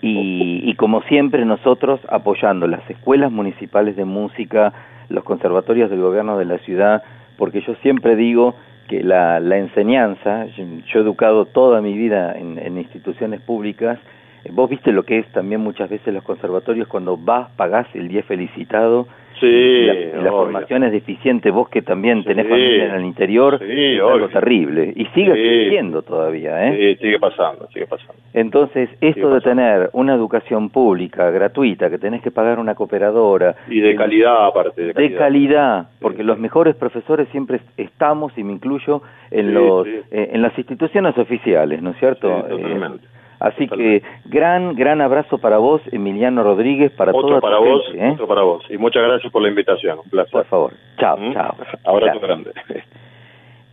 Y, y como siempre nosotros apoyando las escuelas municipales de música, los conservatorios del gobierno de la ciudad, porque yo siempre digo que la, la enseñanza, yo, yo he educado toda mi vida en, en instituciones públicas, eh, vos viste lo que es también muchas veces los conservatorios cuando vas, pagás el día felicitado, Sí, y la, y la formación es deficiente, vos que también tenés Sí. familia en el interior, Sí, es algo terrible. Y sigue sucediendo todavía, ¿eh? Sí, sigue pasando, sigue pasando. Entonces, esto de tener una educación pública, gratuita, que tenés que pagar una cooperadora, Y de calidad aparte, de de calidad. calidad, porque los mejores profesores siempre est- estamos, y me incluyo, en, los, eh, en las instituciones oficiales, ¿no es cierto? Sí, totalmente. Eh, así que, gran, gran abrazo para vos, Emiliano Rodríguez, para Otro toda para tu vos, gente, ¿eh? otro para vos. Y muchas gracias por la invitación, un placer. Por favor, chao, ¿Mm? chao. [LAUGHS] Abrazo grande. [LAUGHS]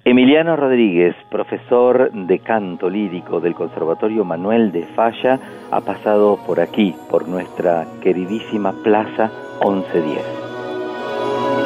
Emiliano Rodríguez, profesor de canto lírico del Conservatorio Manuel de Falla, ha pasado por aquí, por nuestra queridísima Plaza 1110.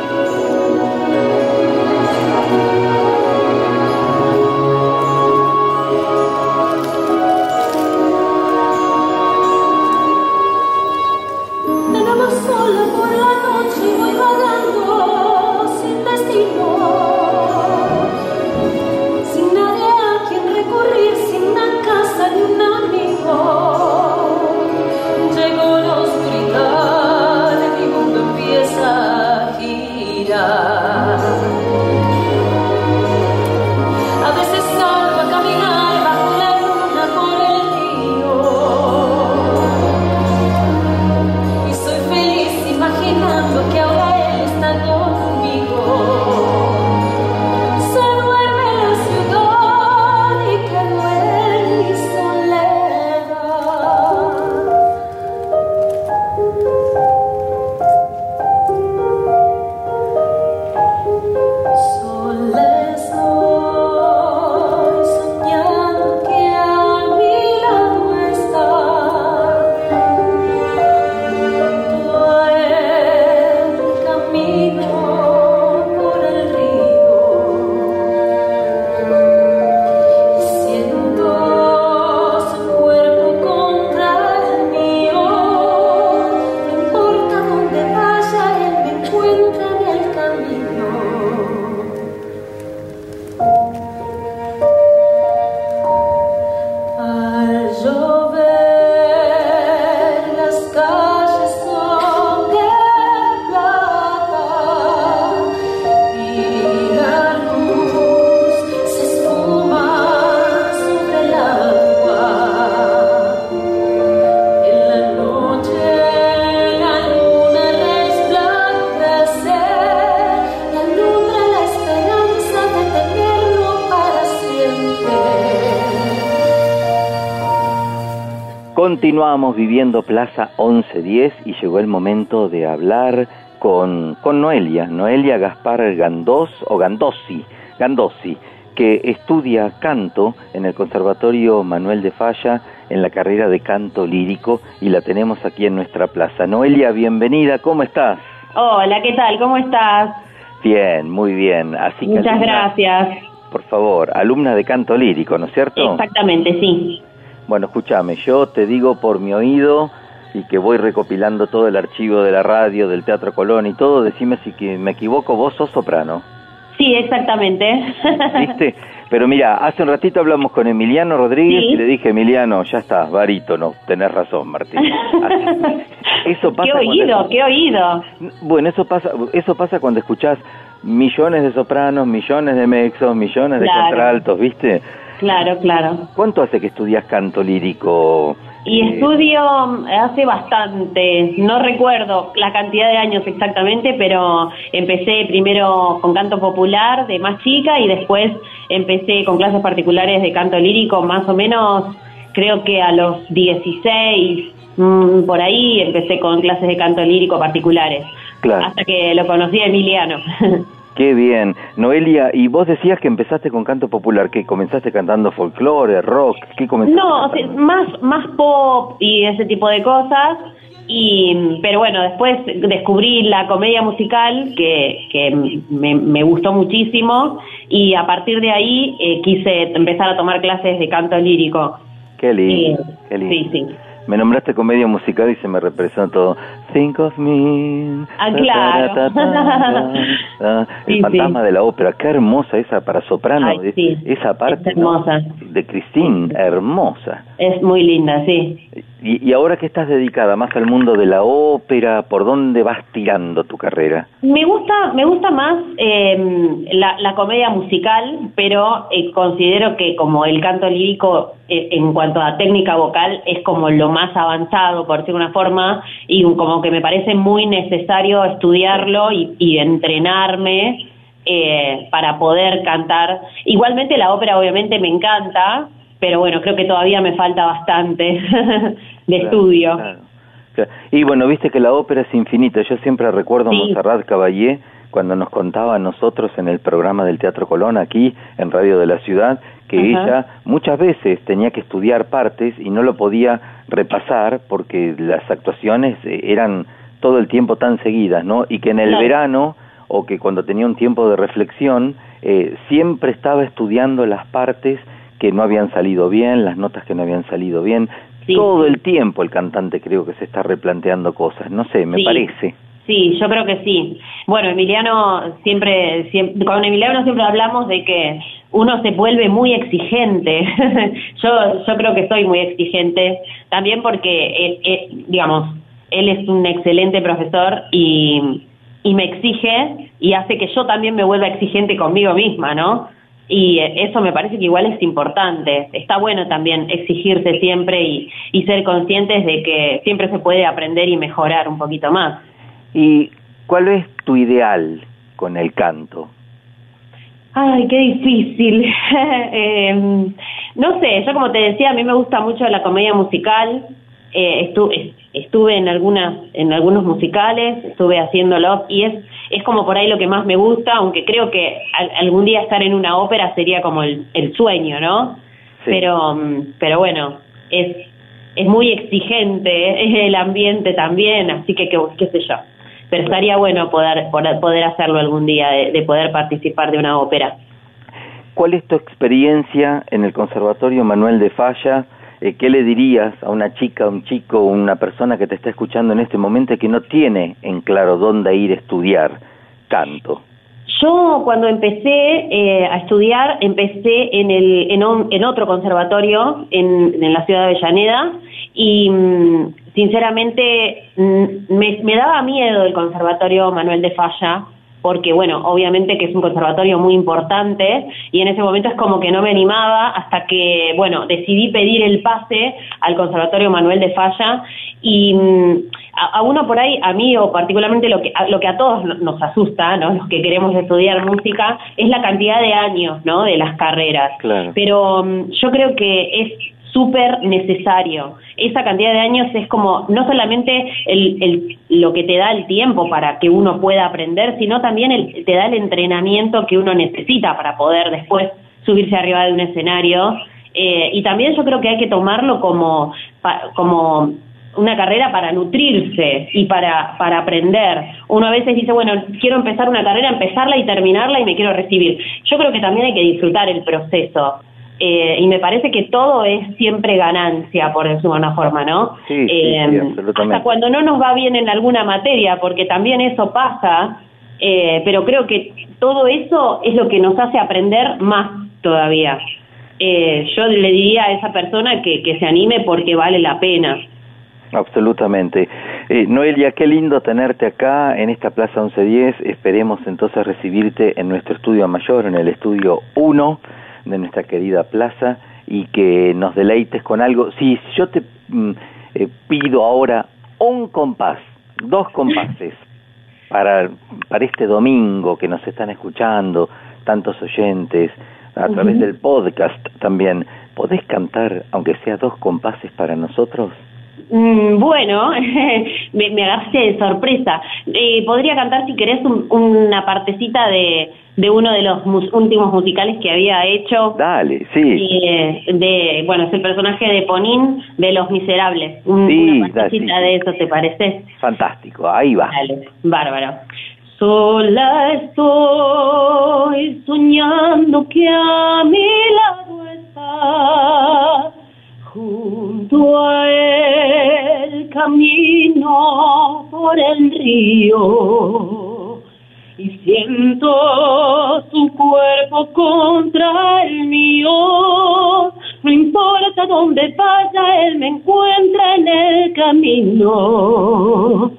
Continuamos viviendo Plaza 1110 y llegó el momento de hablar con, con Noelia, Noelia Gaspar Gandós o Gandossi, Gandossi, que estudia canto en el Conservatorio Manuel de Falla en la carrera de canto lírico y la tenemos aquí en nuestra plaza. Noelia, bienvenida, ¿cómo estás? Hola, ¿qué tal? ¿Cómo estás? Bien, muy bien. Así que Muchas alumna- gracias. Por favor, alumna de canto lírico, ¿no es cierto? Exactamente, sí. Bueno, escúchame, yo te digo por mi oído y que voy recopilando todo el archivo de la radio, del Teatro Colón y todo, decime si me equivoco, vos sos soprano, Sí, exactamente. [LAUGHS] ¿viste? Pero mira, hace un ratito hablamos con Emiliano Rodríguez Sí. y le dije, Emiliano, ya está, barítono, tenés razón, Martín. [LAUGHS] Eso pasa qué cuando- oído, qué oído. Bueno, eso pasa, eso pasa cuando escuchás millones de sopranos, millones de mexos, millones de Claro. contraltos, ¿viste? Claro, claro. ¿Cuánto hace que estudias canto lírico? Y Eh, estudio mm, hace bastante, no recuerdo la cantidad de años exactamente, pero empecé primero con canto popular de más chica y después empecé con clases particulares de canto lírico más o menos, creo que a los 16, mm, por ahí empecé con clases de canto lírico particulares, Claro. hasta que lo conocí a Emiliano. [LAUGHS] Qué bien. Noelia, y vos decías que empezaste con canto popular, que comenzaste cantando folclore, rock, ¿qué comenzaste? No, o sea, más, más pop y ese tipo de cosas. Y, pero bueno, después descubrí la comedia musical que, que me, me gustó muchísimo y a partir de ahí eh, quise empezar a tomar clases de canto lírico. Qué lindo, qué lindo. Sí, sí. Me nombraste comedia musical y se me representó todo. think of me. Ah, claro. Ta, ta, ta, ta, ta. [LAUGHS] El Sí, fantasma de la ópera, qué hermosa esa para soprano, Ay, sí, esa parte es hermosa. ¿no? de Christine, hermosa. Es muy linda, sí. Y, y ahora que estás dedicada más al mundo de la ópera, ¿por dónde vas tirando tu carrera? Me gusta, me gusta más eh, la, la comedia musical, pero eh, considero que como el canto lírico eh, en cuanto a técnica vocal es como lo más avanzado, por decirlo de una forma, y como que me parece muy necesario estudiarlo y, y entrenarme eh, para poder cantar. Igualmente la ópera obviamente me encanta, pero bueno, creo que todavía me falta bastante [LAUGHS] de Claro, estudio. claro. Claro. Y bueno, viste que la ópera es infinita. Yo siempre recuerdo a Sí. Montserrat Caballé cuando nos contaba a nosotros en el programa del Teatro Colón aquí en Radio de la Ciudad que ella muchas veces tenía que estudiar partes y no lo podía repasar porque las actuaciones eh, eran todo el tiempo tan seguidas, ¿no? Y que en el verano o que cuando tenía un tiempo de reflexión eh, siempre estaba estudiando las partes que no habían salido bien, las notas que no habían salido bien. Todo el tiempo el cantante creo que se está replanteando cosas, no sé, me Sí. parece. Sí, yo creo que sí. Bueno, Emiliano siempre, siempre, con Emiliano siempre hablamos de que uno se vuelve muy exigente. [LAUGHS] yo, yo creo que soy muy exigente, también porque, eh, digamos, él es un excelente profesor y, y me exige y hace que yo también me vuelva exigente conmigo misma, ¿no? Y eso me parece que igual es importante. Está bueno también exigirse siempre y, y ser conscientes de que siempre se puede aprender y mejorar un poquito más. ¿Y cuál es tu ideal con el canto? Ay, qué difícil. [LAUGHS] Eh, no sé, yo como te decía, a mí me gusta mucho la comedia musical. Eh, estu- es- estuve en algunas, en algunos musicales, estuve haciéndolo y es, es como por ahí lo que más me gusta, aunque creo que al- algún día estar en una ópera sería como el, el sueño, ¿no? Pero, mm, pero bueno, es, es muy exigente eh, el ambiente también, así que qué, qué sé yo. Pero estaría bueno poder, poder, poder hacerlo algún día, de, de poder participar de una ópera. ¿Cuál es tu experiencia en el Conservatorio Manuel de Falla? Eh, ¿Qué le dirías a una chica, un chico, una persona que te está escuchando en este momento que no tiene en claro dónde ir a estudiar canto? Yo cuando empecé eh, a estudiar, empecé en, el, en, un- en otro conservatorio en, la ciudad de Avellaneda y mm, sinceramente mm, me daba miedo el conservatorio Manuel de Falla porque bueno, obviamente que es un conservatorio muy importante y en ese momento es como que no me animaba hasta que, bueno, decidí pedir el pase al Conservatorio Manuel de Falla y mm, a, a uno por ahí, a mí o particularmente lo que a, lo que a todos no- nos asusta, ¿no? Los que queremos estudiar música, es la cantidad de años, ¿no? De las carreras. Claro. Pero mm, yo creo que es súper necesario. Esa cantidad de años es como no solamente el, el- lo que te da el tiempo para que uno pueda aprender, sino también el- te da el entrenamiento que uno necesita para poder después subirse arriba de un escenario. Eh, y también yo creo que hay que tomarlo como, como una carrera para nutrirse y para, para aprender. Uno a veces dice, bueno, quiero empezar una carrera, empezarla y terminarla y me quiero recibir. Yo creo que también hay que disfrutar el proceso. Eh, y me parece que todo es siempre ganancia, por decirlo de una forma, ¿no? Sí, sí, Eh, sí, absolutamente. hasta cuando no nos va bien en alguna materia, porque también eso pasa, eh, pero creo que todo eso es lo que nos hace aprender más todavía. Eh, yo le diría a esa persona que, que se anime porque vale la pena. Absolutamente. Eh, Noelia, qué lindo tenerte acá en esta Plaza 1110. Esperemos entonces recibirte en nuestro estudio mayor, en el estudio 1 de nuestra querida plaza y que nos deleites con algo. Sí, yo te mm, eh, pido ahora un compás, dos compases para, para este domingo que nos están escuchando tantos oyentes a través del podcast también. ¿Podés cantar, aunque sea dos compases para nosotros? Mm, bueno, [LAUGHS] me, me agarraste de sorpresa. Eh, podría cantar, si querés, un- una partecita de, de uno de los mus- últimos musicales que había hecho. Dale, sí. Eh, de, bueno, es el personaje de Ponín de Los Miserables. Un- Sí, una da- partecita sí, de eso, ¿te parece? Fantástico, ahí va. Dale, bárbaro. Sola estoy soñando que a mi lado estás, Junto a él camino por el río y siento su cuerpo contra el mío. No importa dónde vaya, él me encuentra en el camino.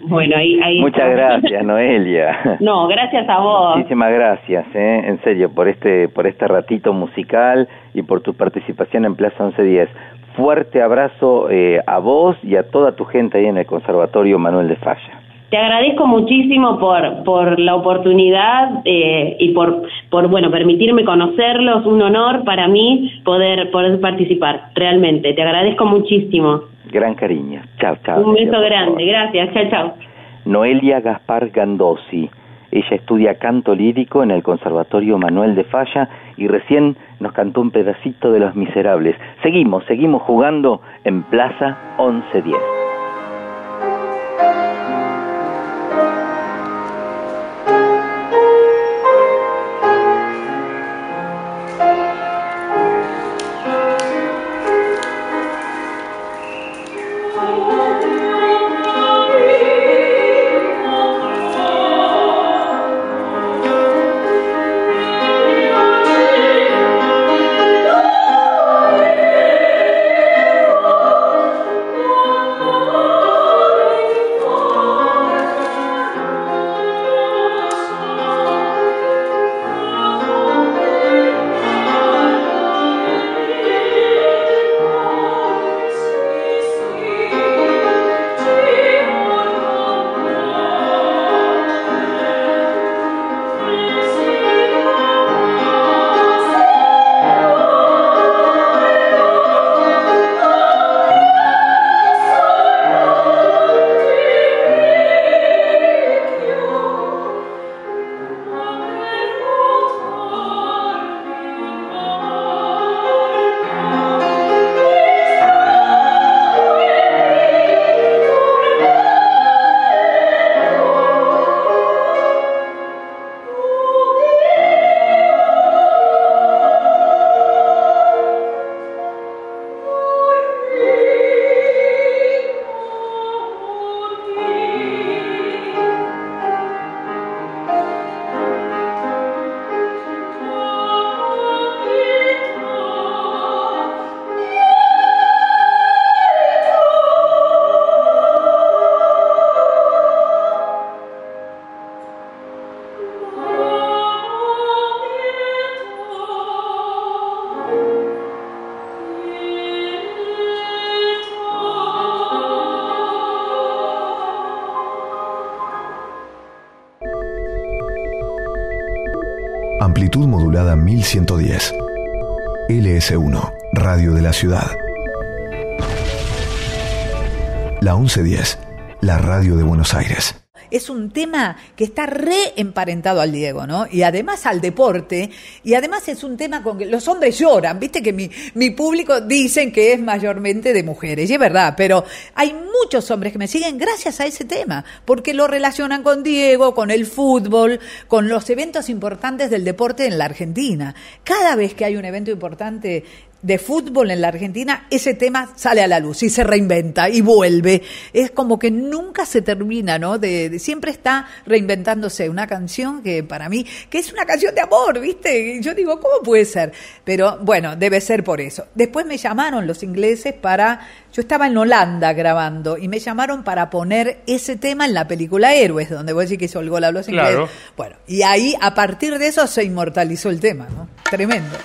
Bueno, ahí, ahí Muchas gracias, Noelia. [LAUGHS] No, gracias a vos. Muchísimas gracias, ¿eh? en serio, por este, por este ratito musical y por tu participación en Plaza 1110. Fuerte abrazo eh, a vos y a toda tu gente ahí en el Conservatorio Manuel de Falla. Te agradezco muchísimo por, por la oportunidad eh, y por, por bueno permitirme conocerlos. Un honor para mí poder, poder participar, realmente. Te agradezco muchísimo. Gran cariño. Chao, chao. Un beso grande. Gracias. Chao, chao. Noelia Gaspar Gandossi. Ella estudia canto lírico en el Conservatorio Manuel de Falla y recién nos cantó un pedacito de Los Miserables. Seguimos, seguimos jugando en Plaza 1110. Modulada 1110. LS1, Radio de la Ciudad. La 1110, la radio de Buenos Aires. es un tema que está re emparentado al Diego, ¿no? Y además al deporte, y además es un tema con que los hombres lloran, viste que mi, mi público dicen que es mayormente de mujeres, y es verdad, pero hay muchos hombres que me siguen gracias a ese tema, porque lo relacionan con Diego, con el fútbol, con los eventos importantes del deporte en la Argentina. Cada vez que hay un evento importante de fútbol en la Argentina, ese tema sale a la luz y se reinventa y vuelve. Es como que nunca se termina, ¿no? De, de- siempre está reinventándose una canción que para mí, que es una canción de amor, ¿viste? Y Yo digo, ¿cómo puede ser? Pero bueno, debe ser por eso. Después me llamaron los ingleses para, yo estaba en Holanda grabando y me llamaron para poner ese tema en la película Héroes, donde voy a decir que hizo el gol a los ingleses. Claro. Bueno, y ahí a partir de eso se inmortalizó el tema, ¿no? Tremendo.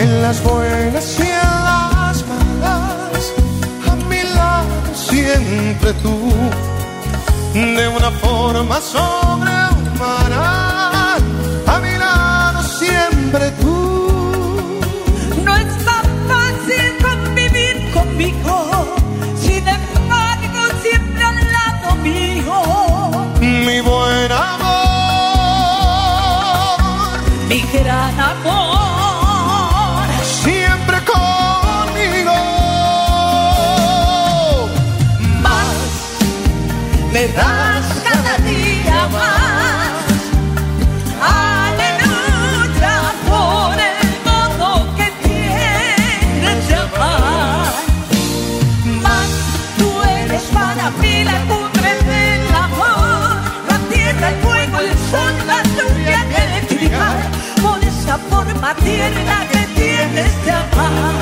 En las buenas y en las malas, a mi lado siempre tú, de una forma sobrehumana, a mi lado siempre tú. No es tan fácil convivir conmigo, mí la cumbre del amor, la tierra, el fuego, el sol, la lluvia eléctrica, por esa forma tierna que tienes de amar.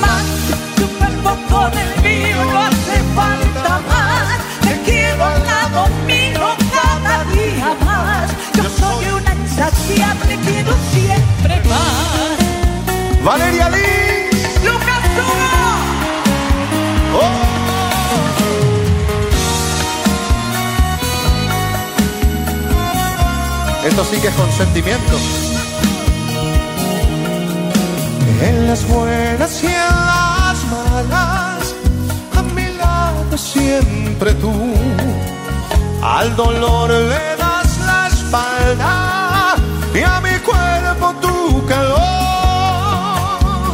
Más tu cuerpo con el mío no hace falta más. Te quiero al lado mío cada día más. Yo soy una insaciable, quiero siempre más. Valeria Liz. Esto sí que es consentimiento. En las buenas y en las malas, a mi lado siempre tú. Al dolor le das la espalda y a mi cuerpo tu calor.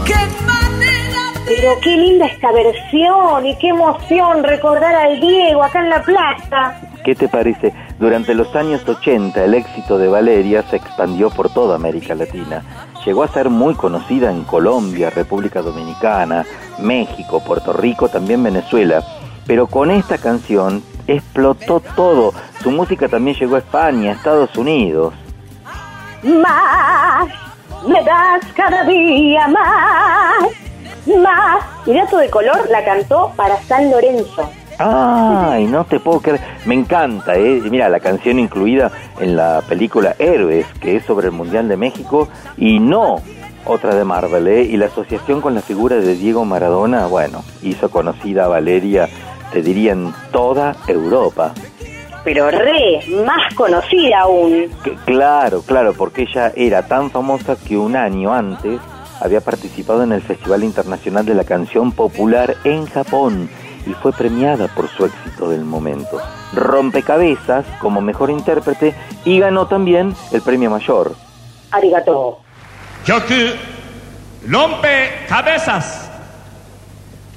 ¡Qué manera! Pero qué linda esta versión y qué emoción recordar al Diego acá en la plaza. ¿Qué te parece? Durante los años 80 el éxito de Valeria se expandió por toda América Latina. Llegó a ser muy conocida en Colombia, República Dominicana, México, Puerto Rico, también Venezuela. Pero con esta canción explotó todo. Su música también llegó a España, Estados Unidos. Más, me das cada día más, más. Y Dato de color la cantó para San Lorenzo. Ay, no te puedo creer. Me encanta, ¿eh? Mira, la canción incluida en la película Héroes, que es sobre el Mundial de México, y no otra de Marvel, ¿eh? Y la asociación con la figura de Diego Maradona, bueno, hizo conocida a Valeria, te diría, en toda Europa. Pero re, más conocida aún. Que- Claro, claro, porque ella era tan famosa que un año antes había participado en el Festival Internacional de la Canción Popular en Japón y fue premiada por su éxito del momento. Rompecabezas como mejor intérprete y ganó también el premio mayor. Arigato. 曲「ロンペカベサス」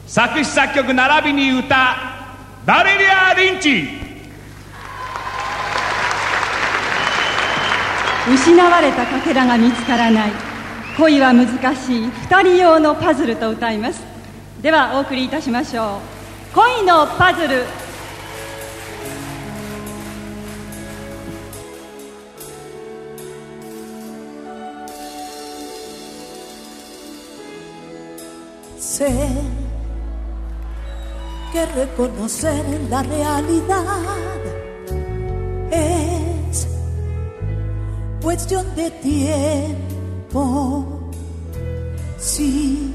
作詞作曲並びに歌バレリア・リンチ失われたかけらが見つからない恋は難しい二人用のパズルと歌いますではお送りいたしましょう 恋のパズル Sé que reconocer la realidad es cuestión de tiempo. Si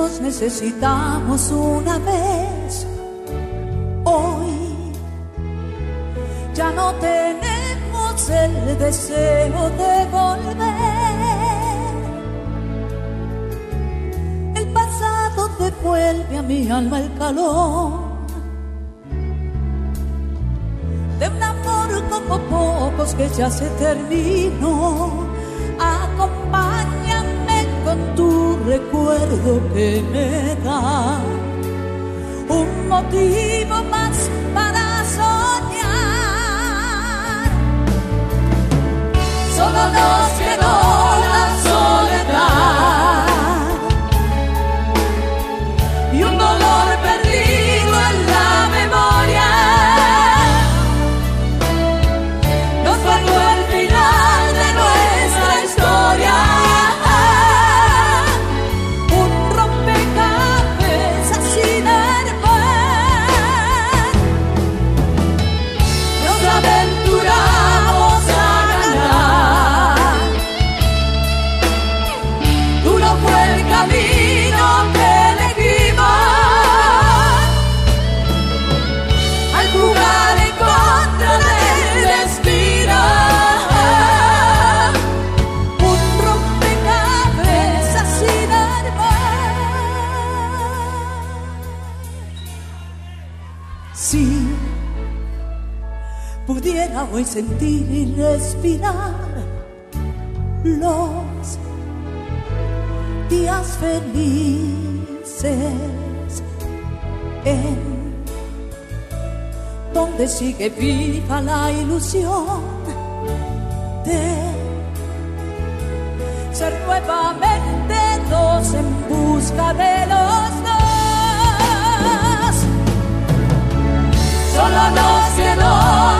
nos necesitamos una vez, hoy ya no tenemos el deseo de volver. El pasado devuelve a mi alma el calor de un amor como pocos que ya se terminó. Recuerdo que me da un motivo más para soñar. Solo nos quedó respirar los días felices en donde sigue viva la ilusión de ser nuevamente dos en busca de los dos. Solo nos quedó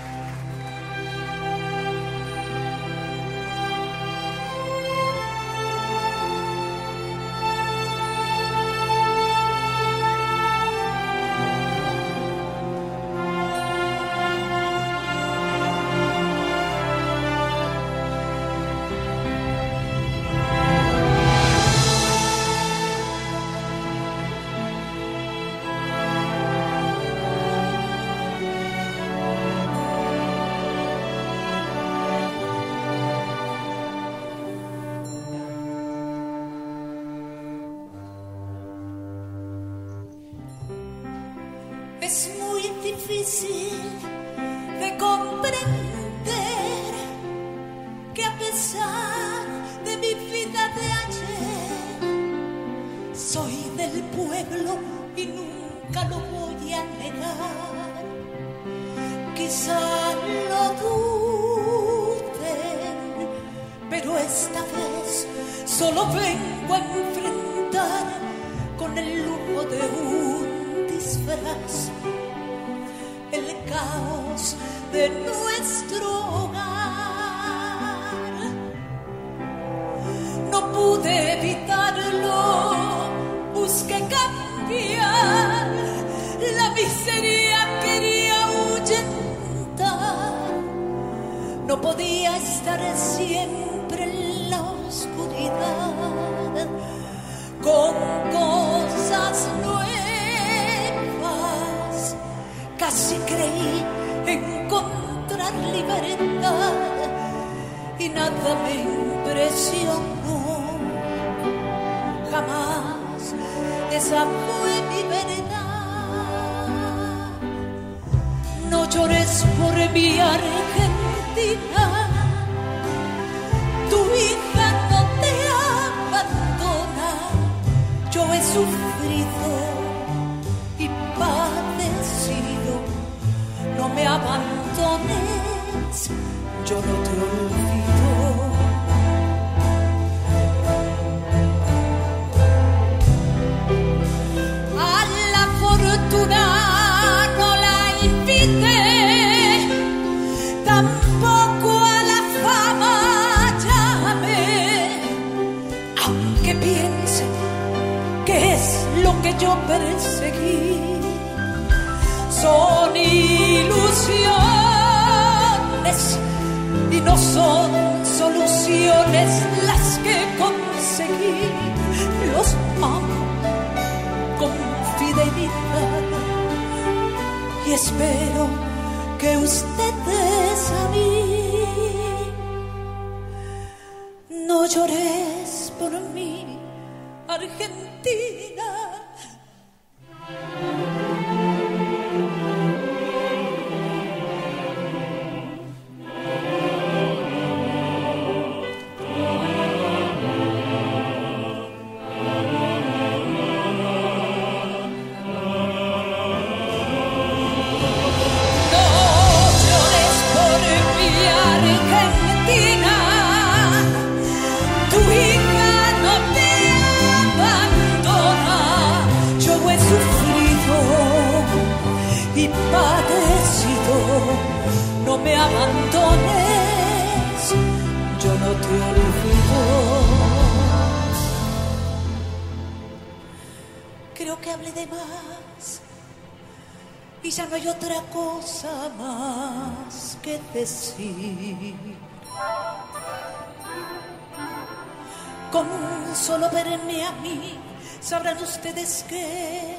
Con solo verme a mí, sabrán ustedes que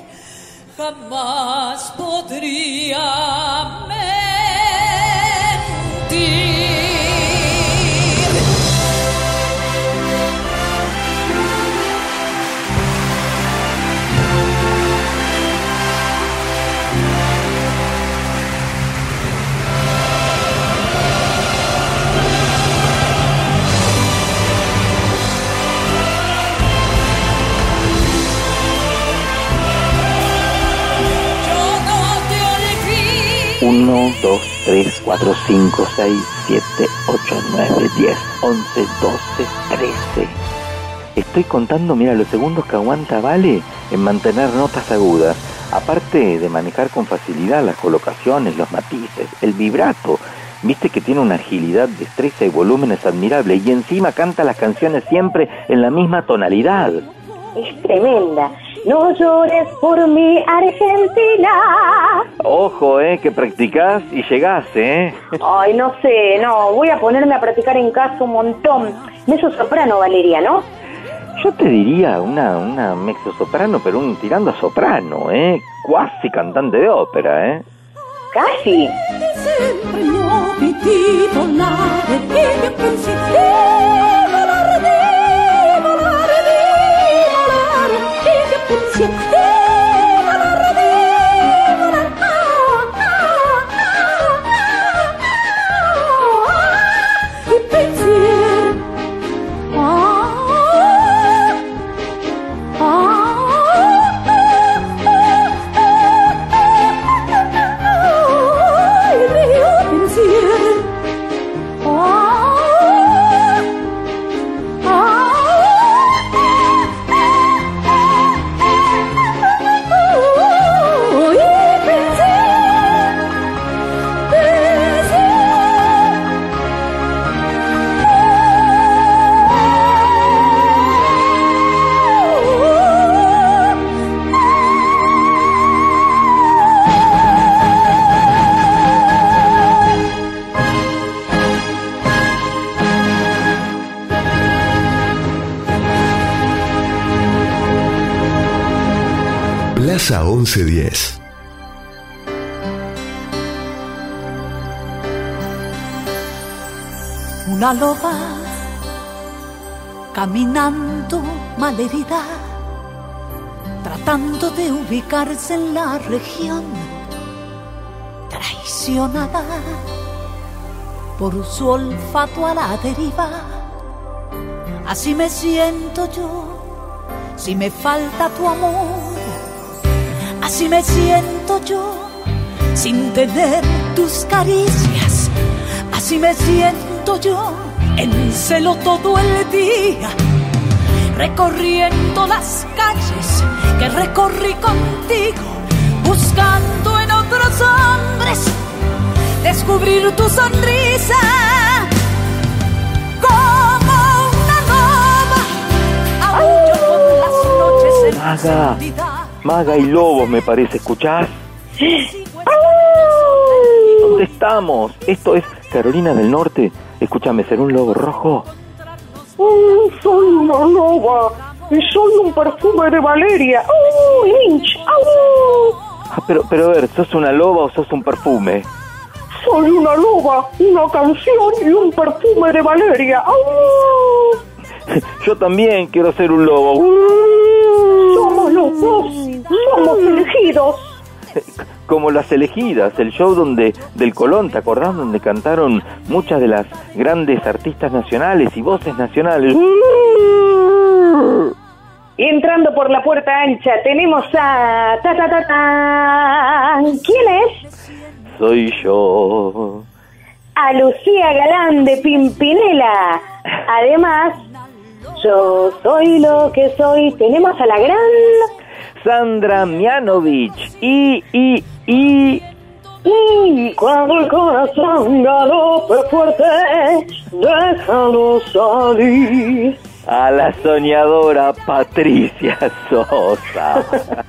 jamás podría mentir. 1, 2, 3, 4, 5, 6, 7, 8, 9, 10, 11, 12, 13. Estoy contando, mira, los segundos que aguanta Vale en mantener notas agudas. Aparte de manejar con facilidad las colocaciones, los matices, el vibrato. Viste que tiene una agilidad, destreza y volúmenes admirable. Y encima canta las canciones siempre en la misma tonalidad. Es tremenda. No llores por mi Argentina. Ojo, eh, que practicás y llegás, eh. Ay, no sé, no, voy a ponerme a practicar en casa un montón. Meso soprano, Valeria, ¿no? Yo te diría una, una mezzosoprano, pero un tirando a soprano, ¿eh? Cuasi cantante de ópera, ¿eh? Casi. 1110. Una loba caminando malherida, tratando de ubicarse en la región, traicionada por su olfato a la deriva. Así me siento yo, si me falta tu amor. Así me siento yo, sin tener tus caricias. Así me siento yo, en celo todo el día, recorriendo las calles que recorrí contigo, buscando en otros hombres descubrir tu sonrisa. Como una loba, aullo por las noches en la Maga, y Lobo me parece, ¿escuchás? ¿Dónde estamos? Esto es Carolina del Norte. Escúchame, ¿será un lobo rojo? Oh, soy una loba y soy un perfume de Valeria. ¡Oh, Lynch! ¡Au! Ah, pero, pero a ver, ¿sos una loba o sos un perfume? Soy una loba, una canción y un perfume de Valeria. ¡Au! [LAUGHS] Yo también quiero ser un lobo. Somos los dos, somos elegidos. Como las elegidas, el show donde del Colón, ¿te acordás? Donde cantaron muchas de las grandes artistas nacionales y voces nacionales. Y entrando por la puerta ancha tenemos a... Ta, ta, ta, ta. ¿Quién es? Soy yo. A Lucía Galán de Pimpinela. Además, yo soy lo que soy. Tenemos a la gran... Sandra Mianovich. Y, y, y... Y cuando el corazón galope fuerte, déjalo salir. A la soñadora Patricia Sosa. [LAUGHS]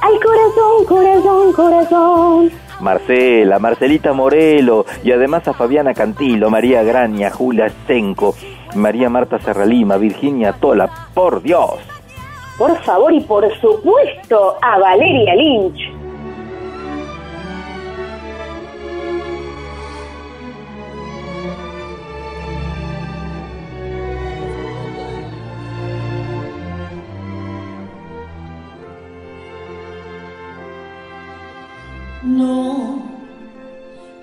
Ay, corazón, corazón, corazón. Marcela, Marcelita Morelo y además a Fabiana Cantilo, María Graña, Julia Senco, María Marta Serralima, Virginia Tola, por Dios. Por favor y por supuesto a Valeria Lynch. No,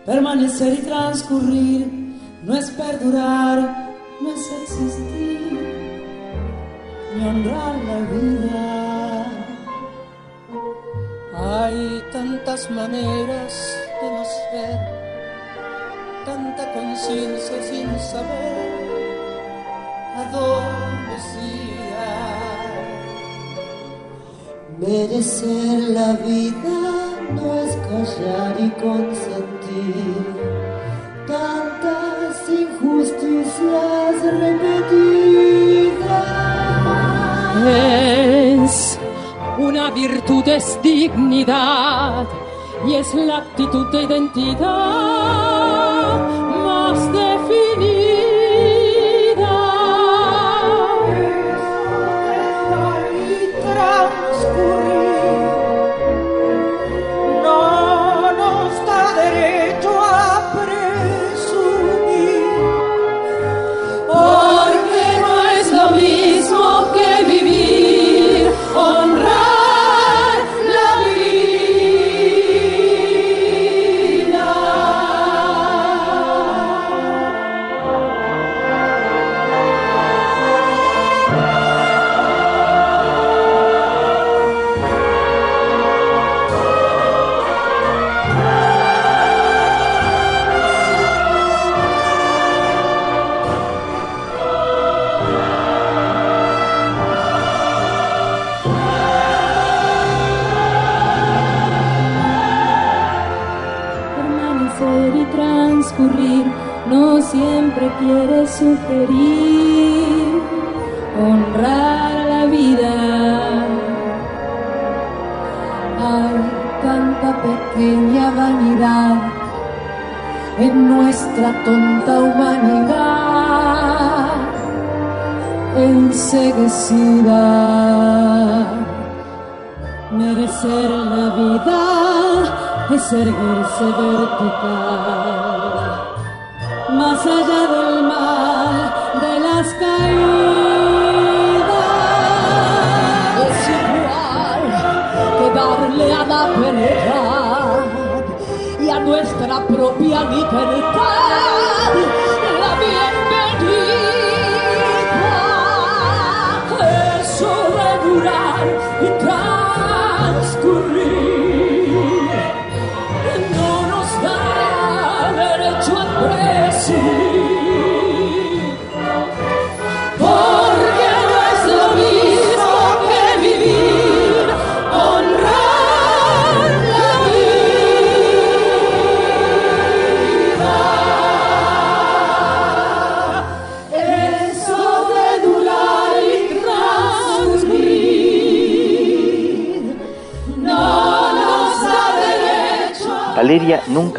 permanecer y transcurrir no es perdurar, es existir, ni honrar la vida. Hay tantas maneras de no ser, tanta conciencia sin saber adormecida. Merecer la vida no es callar y consentir injusticias repetidas. Es una virtud, es dignidad y es la actitud de identidad más definida.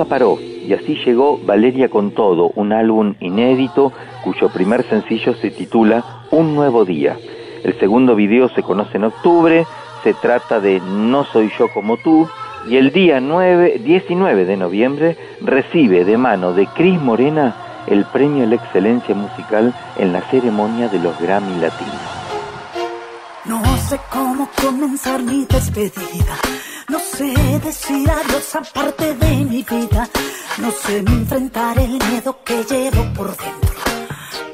Paró y así llegó Valeria con todo, un álbum inédito cuyo primer sencillo se titula Un nuevo día. El segundo video se conoce en octubre, se trata de No soy yo como tú y el día 9, 19 de noviembre recibe de mano de Cris Morena el premio a la excelencia musical en la ceremonia de los Grammy Latinos. No sé cómo comenzar mi despedida. Sé decir adiós a parte de mi vida. No sé enfrentar el miedo que llevo por dentro.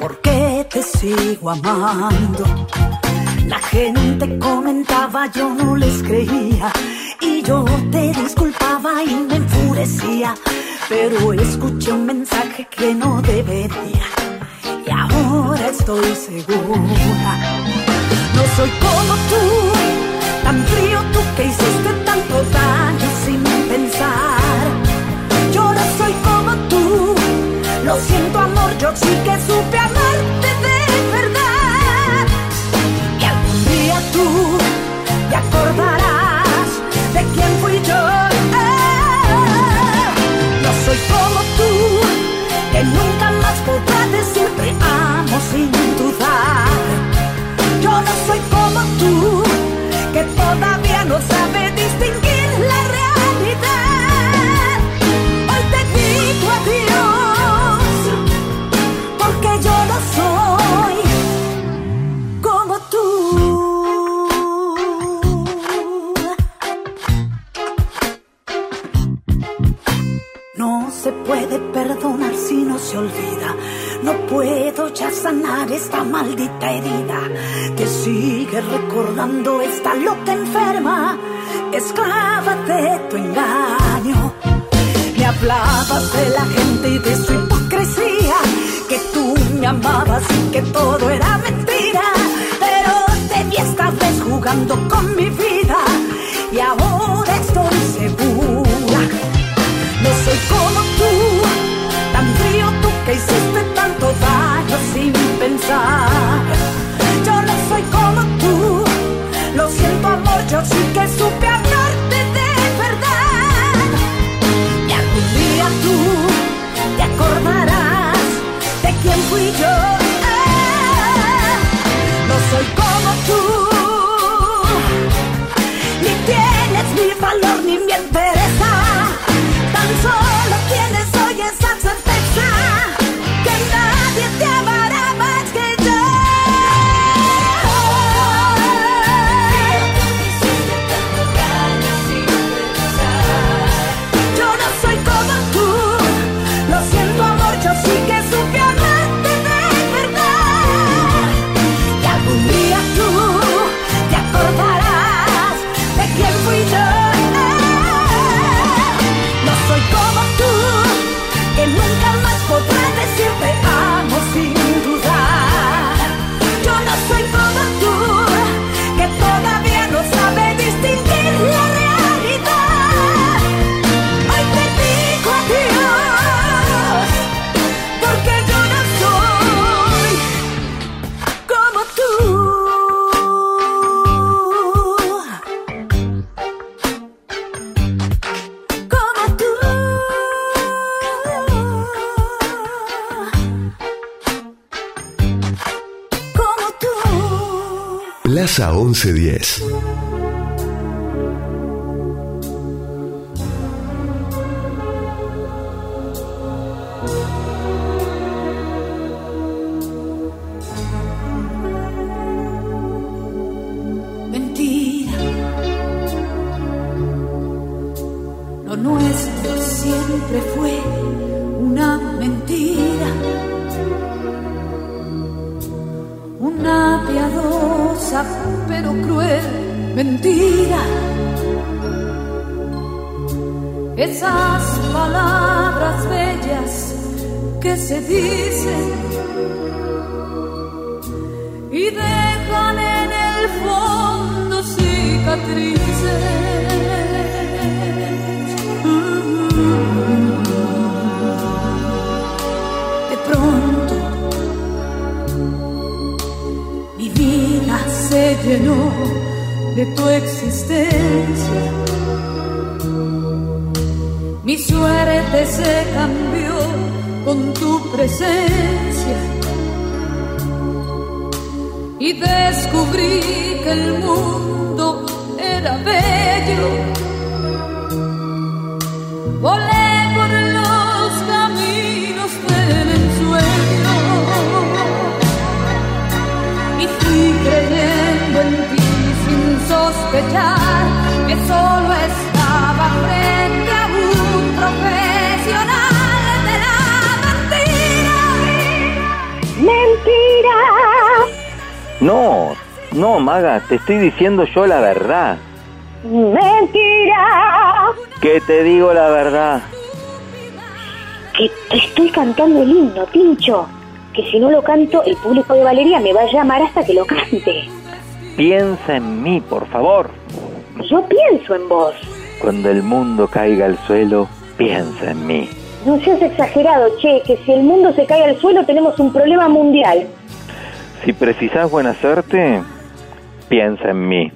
Porque te sigo amando. La gente comentaba, yo no les creía. Y yo te disculpaba y me enfurecía. Pero escuché un mensaje que no debería. Y ahora estoy segura. No soy como tú, tan frío tú que hiciste tanto daño sin pensar. Yo no soy como tú, lo siento amor, yo sí que supe amarte de verdad. Y algún día tú te acordarás de quién fui yo. No soy como tú, que nunca más podrás decir te amo sin dudar. Yo no soy como tú about lucha a sanar esta maldita herida que sigue recordando esta loca enferma, esclava de tu engaño. Me hablabas de la gente y de su hipocresía, que tú me amabas y que todo era mentira, pero te vi esta vez jugando con mi vida y ahora Yo no soy como tú, lo siento amor, yo sí que supe 1310. No, no, Maga, te estoy diciendo yo la verdad. ¡Mentira! Que te digo la verdad. Que te estoy cantando el himno, Tincho. Que si no lo canto, el público de Valeria me va a llamar hasta que lo cante. Piensa en mí, por favor. Yo pienso en vos. Cuando el mundo caiga al suelo, piensa en mí. No seas exagerado, che, que si el mundo se cae al suelo tenemos un problema mundial. Si precisas buena suerte, piensa en mí.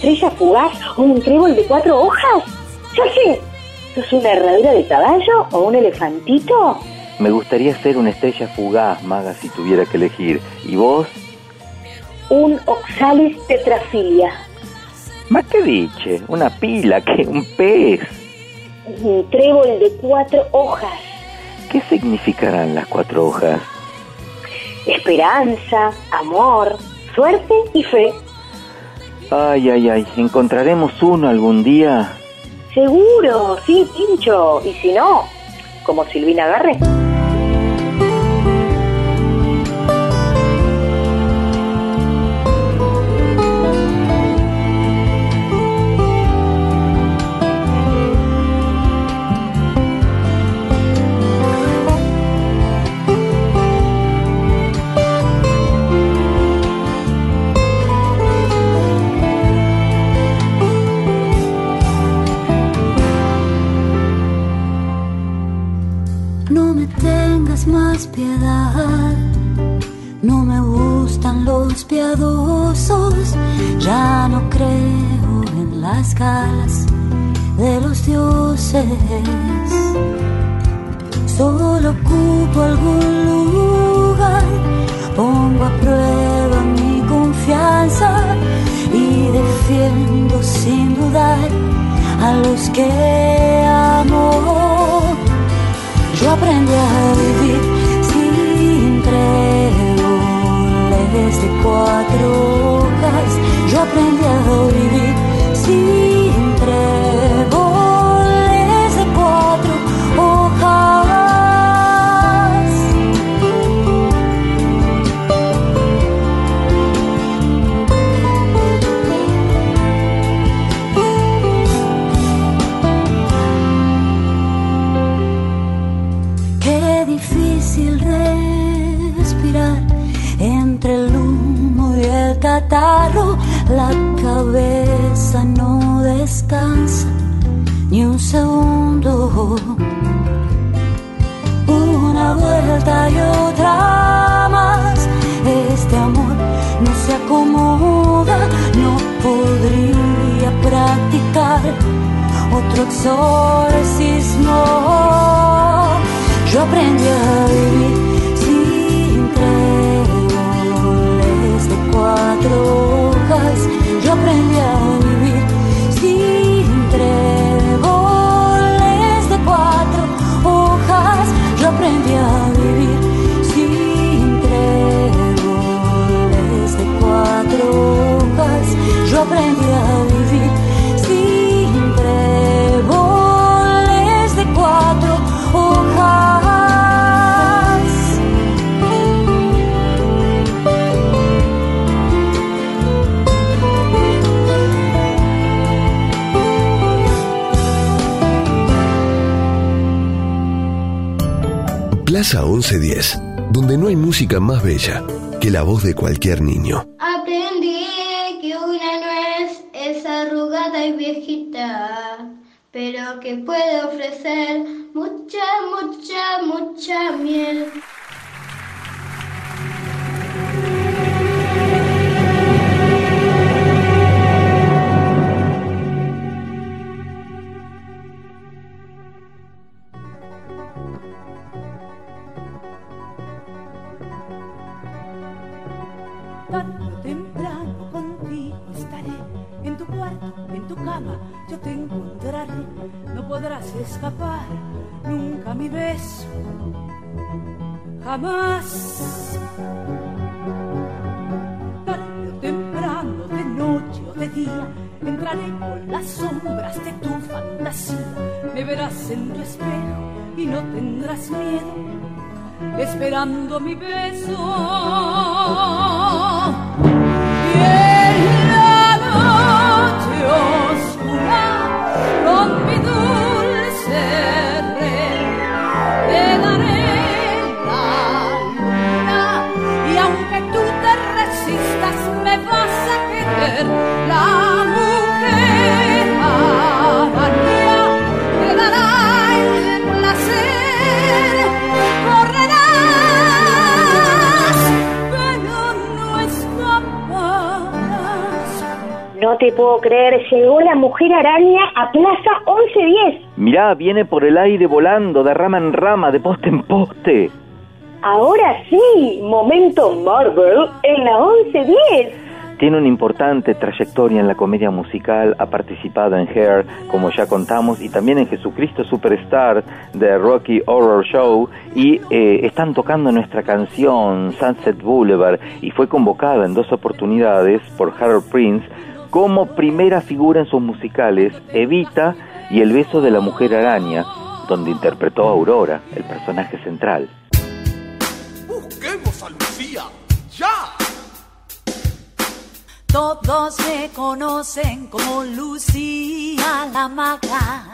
Estrella fugaz o un trébol de cuatro hojas? Ya sé. ¿Sos una herradura de caballo o un elefantito? Me gustaría ser una estrella fugaz, maga, si tuviera que elegir. ¿Y vos? Un oxalis tetrafilia. Más que diche, una pila, que un pez. Un trébol de cuatro hojas. ¿Qué significarán las cuatro hojas? Esperanza, amor, suerte y fe. Ay, ay, ay, ¿encontraremos uno algún día? Seguro, sí, pincho. Y si no, como Silvina Garre. Piedad, no me gustan los piadosos, ya no creo en las galas de los dioses. Solo ocupo algún lugar, pongo a prueba mi confianza y defiendo sin dudar a los que amo. Yo aprendí a vivir sin tréboles de cuatro hojas. Yo aprendí a vivir podría practicar otro exorcismo. Yo aprendí a vivir sin tréboles de cuatro hojas. Yo aprendí a vivir Aprendí a vivir sin de cuatro hojas. Plaza 1110, donde no hay música más bella que la voz de cualquier niño. Esperando mi beso. No te puedo creer, llegó la mujer araña a Plaza 1110. Mirá, viene por el aire volando de rama en rama, de poste en poste. Ahora sí, momento Marvel en la 1110. Tiene una importante trayectoria en la comedia musical, ha participado en Hair, como ya contamos, y también en Jesucristo Superstar de Rocky Horror Show, y eh, están tocando nuestra canción Sunset Boulevard, y fue convocada en dos oportunidades por Harold Prince como primera figura en sus musicales Evita y El beso de la mujer araña, donde interpretó a Aurora, el personaje central. Busquemos a Lucía, ya. Todos me conocen como Lucía la maga.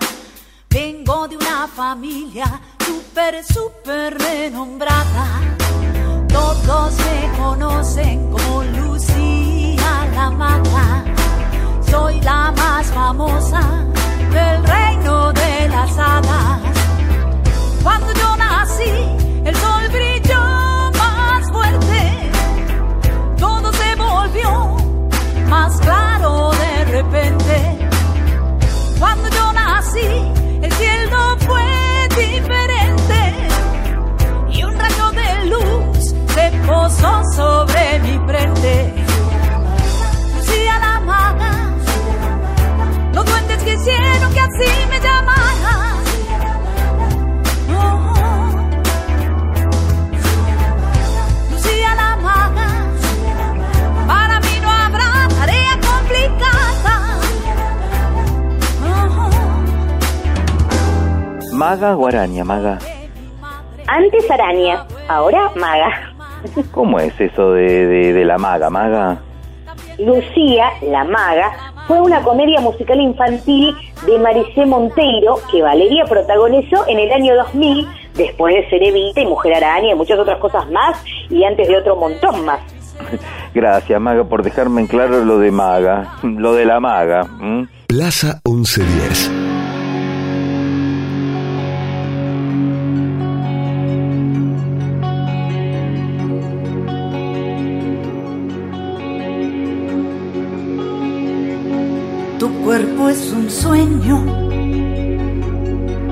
Vengo de una familia súper, súper renombrada. Todos me conocen como Lucía la maga. Soy la más famosa del reino de las hadas. Cuando yo nací, el sol brilló más fuerte. Todo se volvió más claro de repente. Cuando yo nací, el cielo fue diferente y un rayo de luz se posó sobre mi frente. Quisieron que así me llamara. Oh, Lucía la maga, para mí no habrá tarea complicada. ¿Maga o araña, maga? Antes araña, ahora maga. ¿Cómo es eso de, de, de la maga, maga? Lucía, la maga, fue una comedia musical infantil de Maricé Monteiro que Valeria protagonizó en el año 2000, después de ser Evita y Mujer Araña y muchas otras cosas más, y antes de otro montón más. [LAUGHS] Gracias, maga, por dejarme en claro lo de maga, lo de la maga. ¿m? Plaza 1110. Es un sueño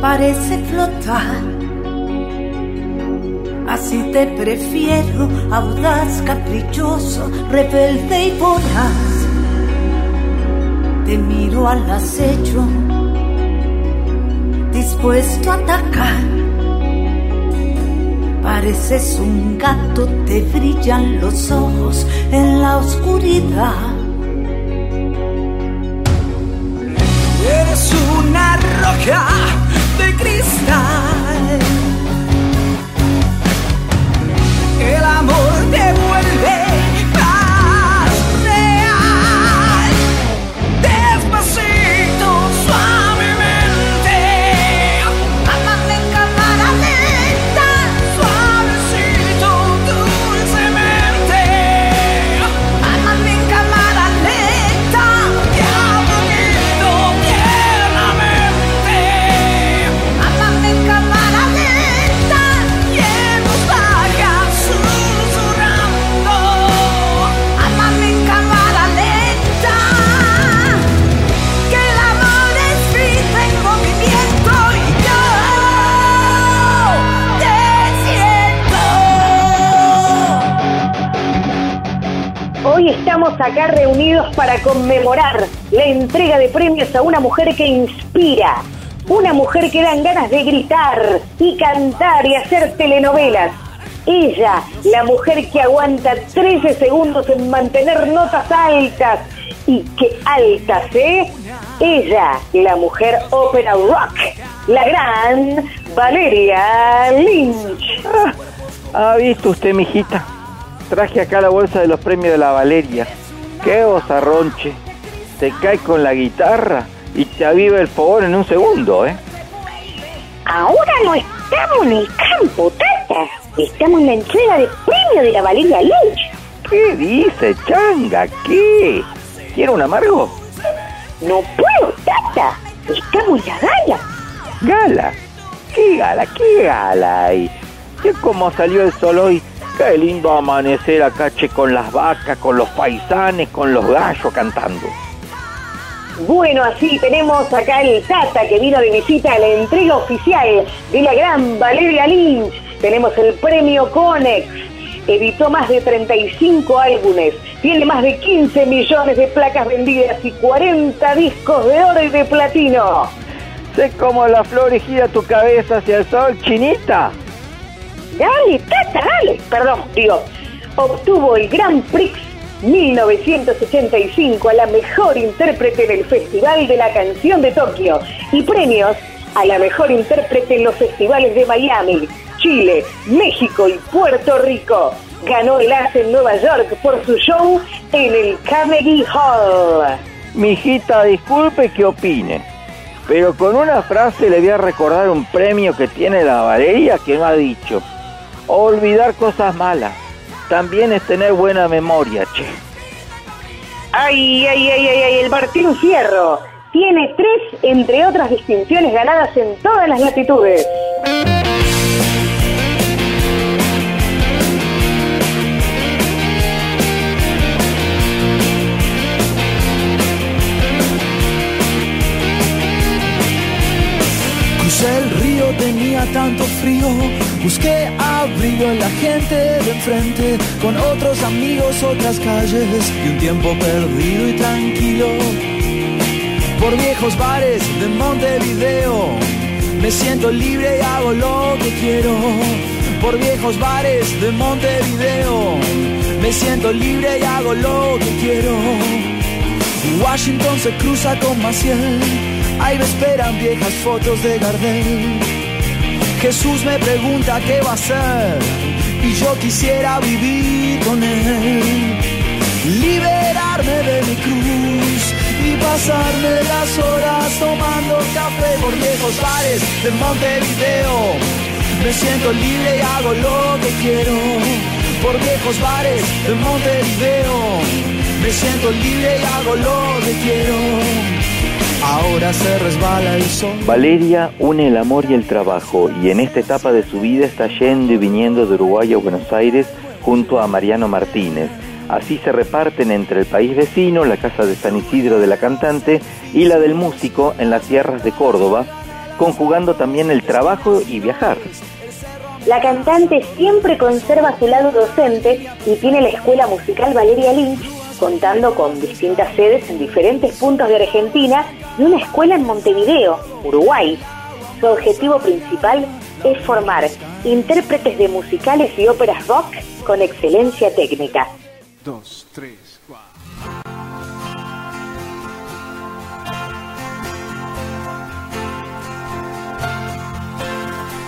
parece flotar. Así te prefiero, audaz, caprichoso, rebelde y voraz. Te miro al acecho, dispuesto a atacar. Pareces un gato, te brillan los ojos en la oscuridad. De cristal. El amor te acá reunidos para conmemorar la entrega de premios a una mujer que inspira, una mujer que dan ganas de gritar y cantar y hacer telenovelas. Ella, la mujer que aguanta 13 segundos en mantener notas altas y que altas, ¿eh? Ella, la mujer ópera rock, la gran Valeria Lynch. ¿Ha visto usted, mijita? Traje acá la bolsa de los premios de la Valeria. ¡Qué bozarronche! Te cae con la guitarra y te aviva el fogón en un segundo, ¿eh? Ahora no estamos en el campo, tata. Estamos en la entrega de premio de la Valeria Lynch. ¿Qué dice, changa? ¿Qué? ¿Quiere un amargo? No puedo, tata. Estamos en la gala. ¿Gala? ¿Qué gala? ¿Qué gala hay? ¿Qué cómo salió el sol hoy? Qué lindo amanecer acá, che, con las vacas, con los paisanes, con los gallos cantando. Bueno, así tenemos acá el Tata que vino de visita a la entrega oficial de la gran Valeria Lynch. Tenemos el premio Conex. Editó más de 35 álbumes, tiene más de 15 millones de placas vendidas y 40 discos de oro y de platino. Sé cómo la flor gira tu cabeza hacia el sol, chinita. Dale, Tata, dale. Perdón, digo, obtuvo el Grand Prix 1985 a la mejor intérprete en el Festival de la Canción de Tokio y premios a la mejor intérprete en los festivales de Miami, Chile, México y Puerto Rico. Ganó el ACE en Nueva York por su show en el Carnegie Hall. Mijita, disculpe que opine, pero con una frase le voy a recordar un premio que tiene la Valeria que no ha dicho. Olvidar cosas malas. También es tener buena memoria, che. Ay, ay, ay, ay, ay, el Martín Fierro. Tiene tres, entre otras distinciones ganadas en todas las latitudes. Crucé el río, tenía tanto frío. Busqué abrigo en la gente de enfrente, con otros amigos, otras calles y un tiempo perdido y tranquilo. Por viejos bares de Montevideo, me siento libre y hago lo que quiero. Por viejos bares de Montevideo, me siento libre y hago lo que quiero. Washington se cruza con Maciel, ahí me esperan viejas fotos de Gardel. Jesús me pregunta qué va a hacer y yo quisiera vivir con él. Liberarme de mi cruz y pasarme las horas tomando café por viejos bares de Montevideo. Me siento libre y hago lo que quiero por viejos bares de Montevideo. Me siento libre y hago lo que quiero. Ahora se resbala el sol. Valeria une el amor y el trabajo y en esta etapa de su vida está yendo y viniendo de Uruguay a Buenos Aires junto a Mariano Martínez. Así se reparten entre el país vecino, la casa de San Isidro de la cantante y la del músico en las sierras de Córdoba, conjugando también el trabajo y viajar. La cantante siempre conserva su lado docente y tiene la escuela musical Valeria Lynch, contando con distintas sedes en diferentes puntos de Argentina y una escuela en Montevideo, Uruguay. Su objetivo principal es formar intérpretes de musicales y óperas rock con excelencia técnica. Dos, tres, cuatro.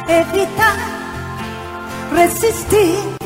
evitar resistir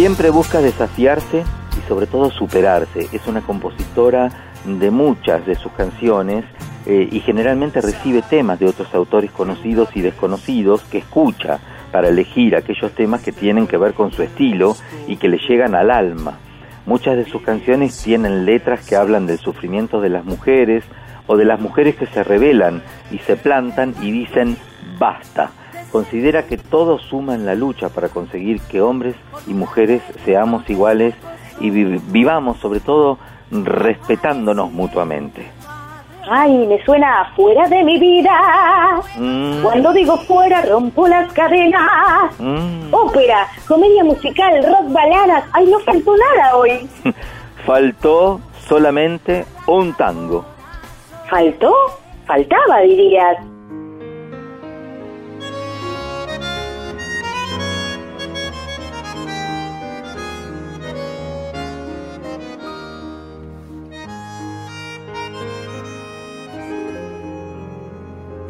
Siempre busca desafiarse y sobre todo superarse. Es una compositora de muchas de sus canciones eh, y generalmente recibe temas de otros autores conocidos y desconocidos que escucha para elegir aquellos temas que tienen que ver con su estilo y que le llegan al alma. Muchas de sus canciones tienen letras que hablan del sufrimiento de las mujeres o de las mujeres que se rebelan y se plantan y dicen basta. Considera que todo suma en la lucha para conseguir que hombres y mujeres seamos iguales y vi- vivamos sobre todo respetándonos mutuamente. Ay, me suena fuera de mi vida. Mm, Cuando digo fuera, rompo las cadenas. mm. Ópera, comedia musical, rock, baladas. Ay, no faltó nada hoy. [LAUGHS] Faltó solamente un tango. ¿Faltó? Faltaba, dirías.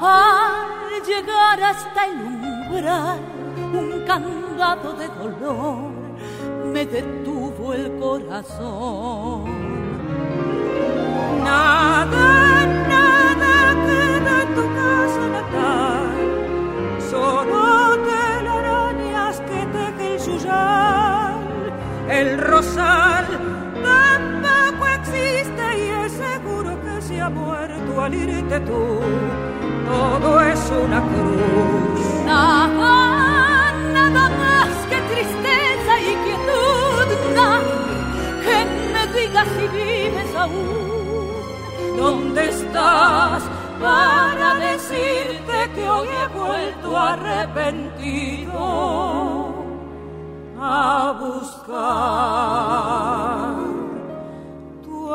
Al llegar hasta el umbral, un candado de dolor me detuvo el corazón. Nada, nada queda en tu casa natal, solo telarañas que teje el suyal, el rosal muerto al irte tú, todo es una cruz. Nada, nada más que tristeza y quietud, nada que me digas si vives aún. ¿Dónde estás para decirte que hoy he vuelto arrepentido a buscar tu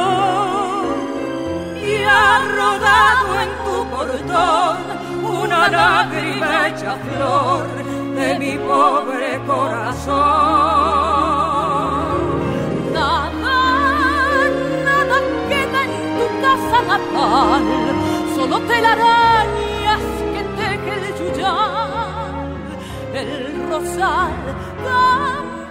y ha rodado en tu portón una lágrima hecha flor de mi pobre corazón. Nada, nada queda en tu casa natal, solo telarañas que teje el yuyal, el rosal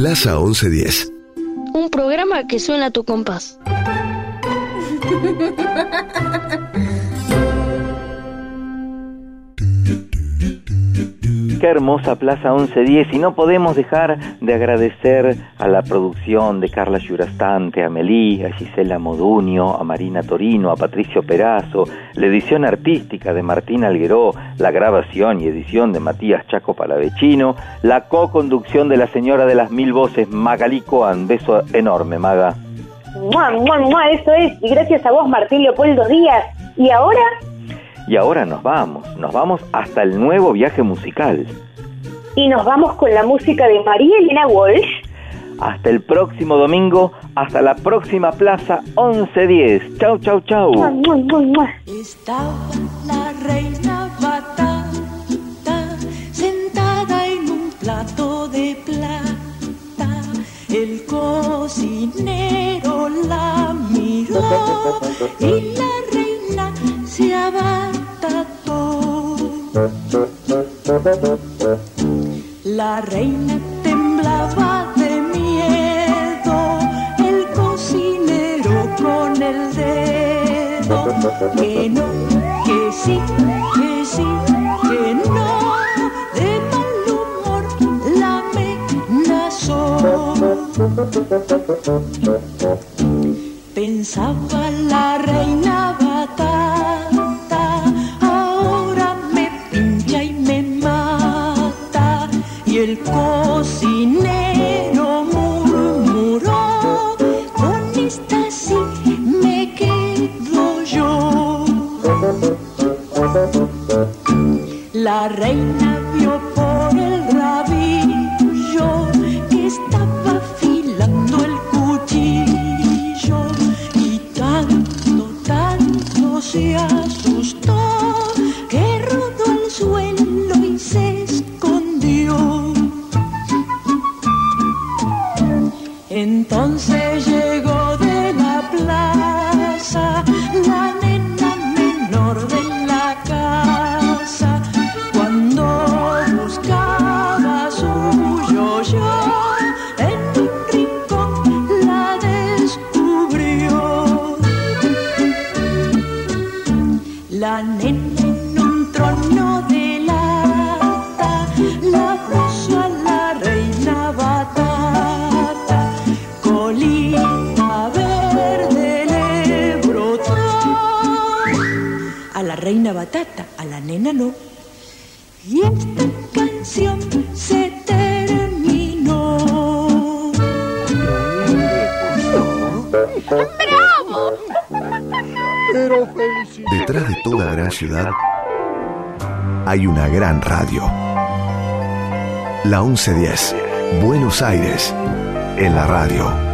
Plaza 1110. Un programa que suena a tu compás. Qué hermosa Plaza 1110 y no podemos dejar de agradecer a la producción de Carla Yurastante, a Melí, a Gisela Modunio, a Marina Torino, a Patricio Perazo, la edición artística de Martín Algueró, la grabación y edición de Matías Chaco Palavecino, la co-conducción de la señora de las mil voces Magalí Coan. Beso enorme, Maga. ¡Mua, mua, mua! Eso es. Y gracias a vos, Martín Leopoldo Díaz. ¿Y ahora? Y ahora nos vamos, nos vamos hasta el nuevo viaje musical. Y nos vamos con la música de María Elena Walsh. Hasta el próximo domingo, hasta la próxima plaza 1110. Chau, chau, chau. Mua. Estaba la reina batata sentada en un plato de plata. El cocinero la miró y la reina se abatató. La reina temblaba de miedo, el cocinero con el dedo. Que no, que sí, que sí, que no, de mal humor la amenazó. Pensaba la reina 1110, Buenos Aires, en la radio.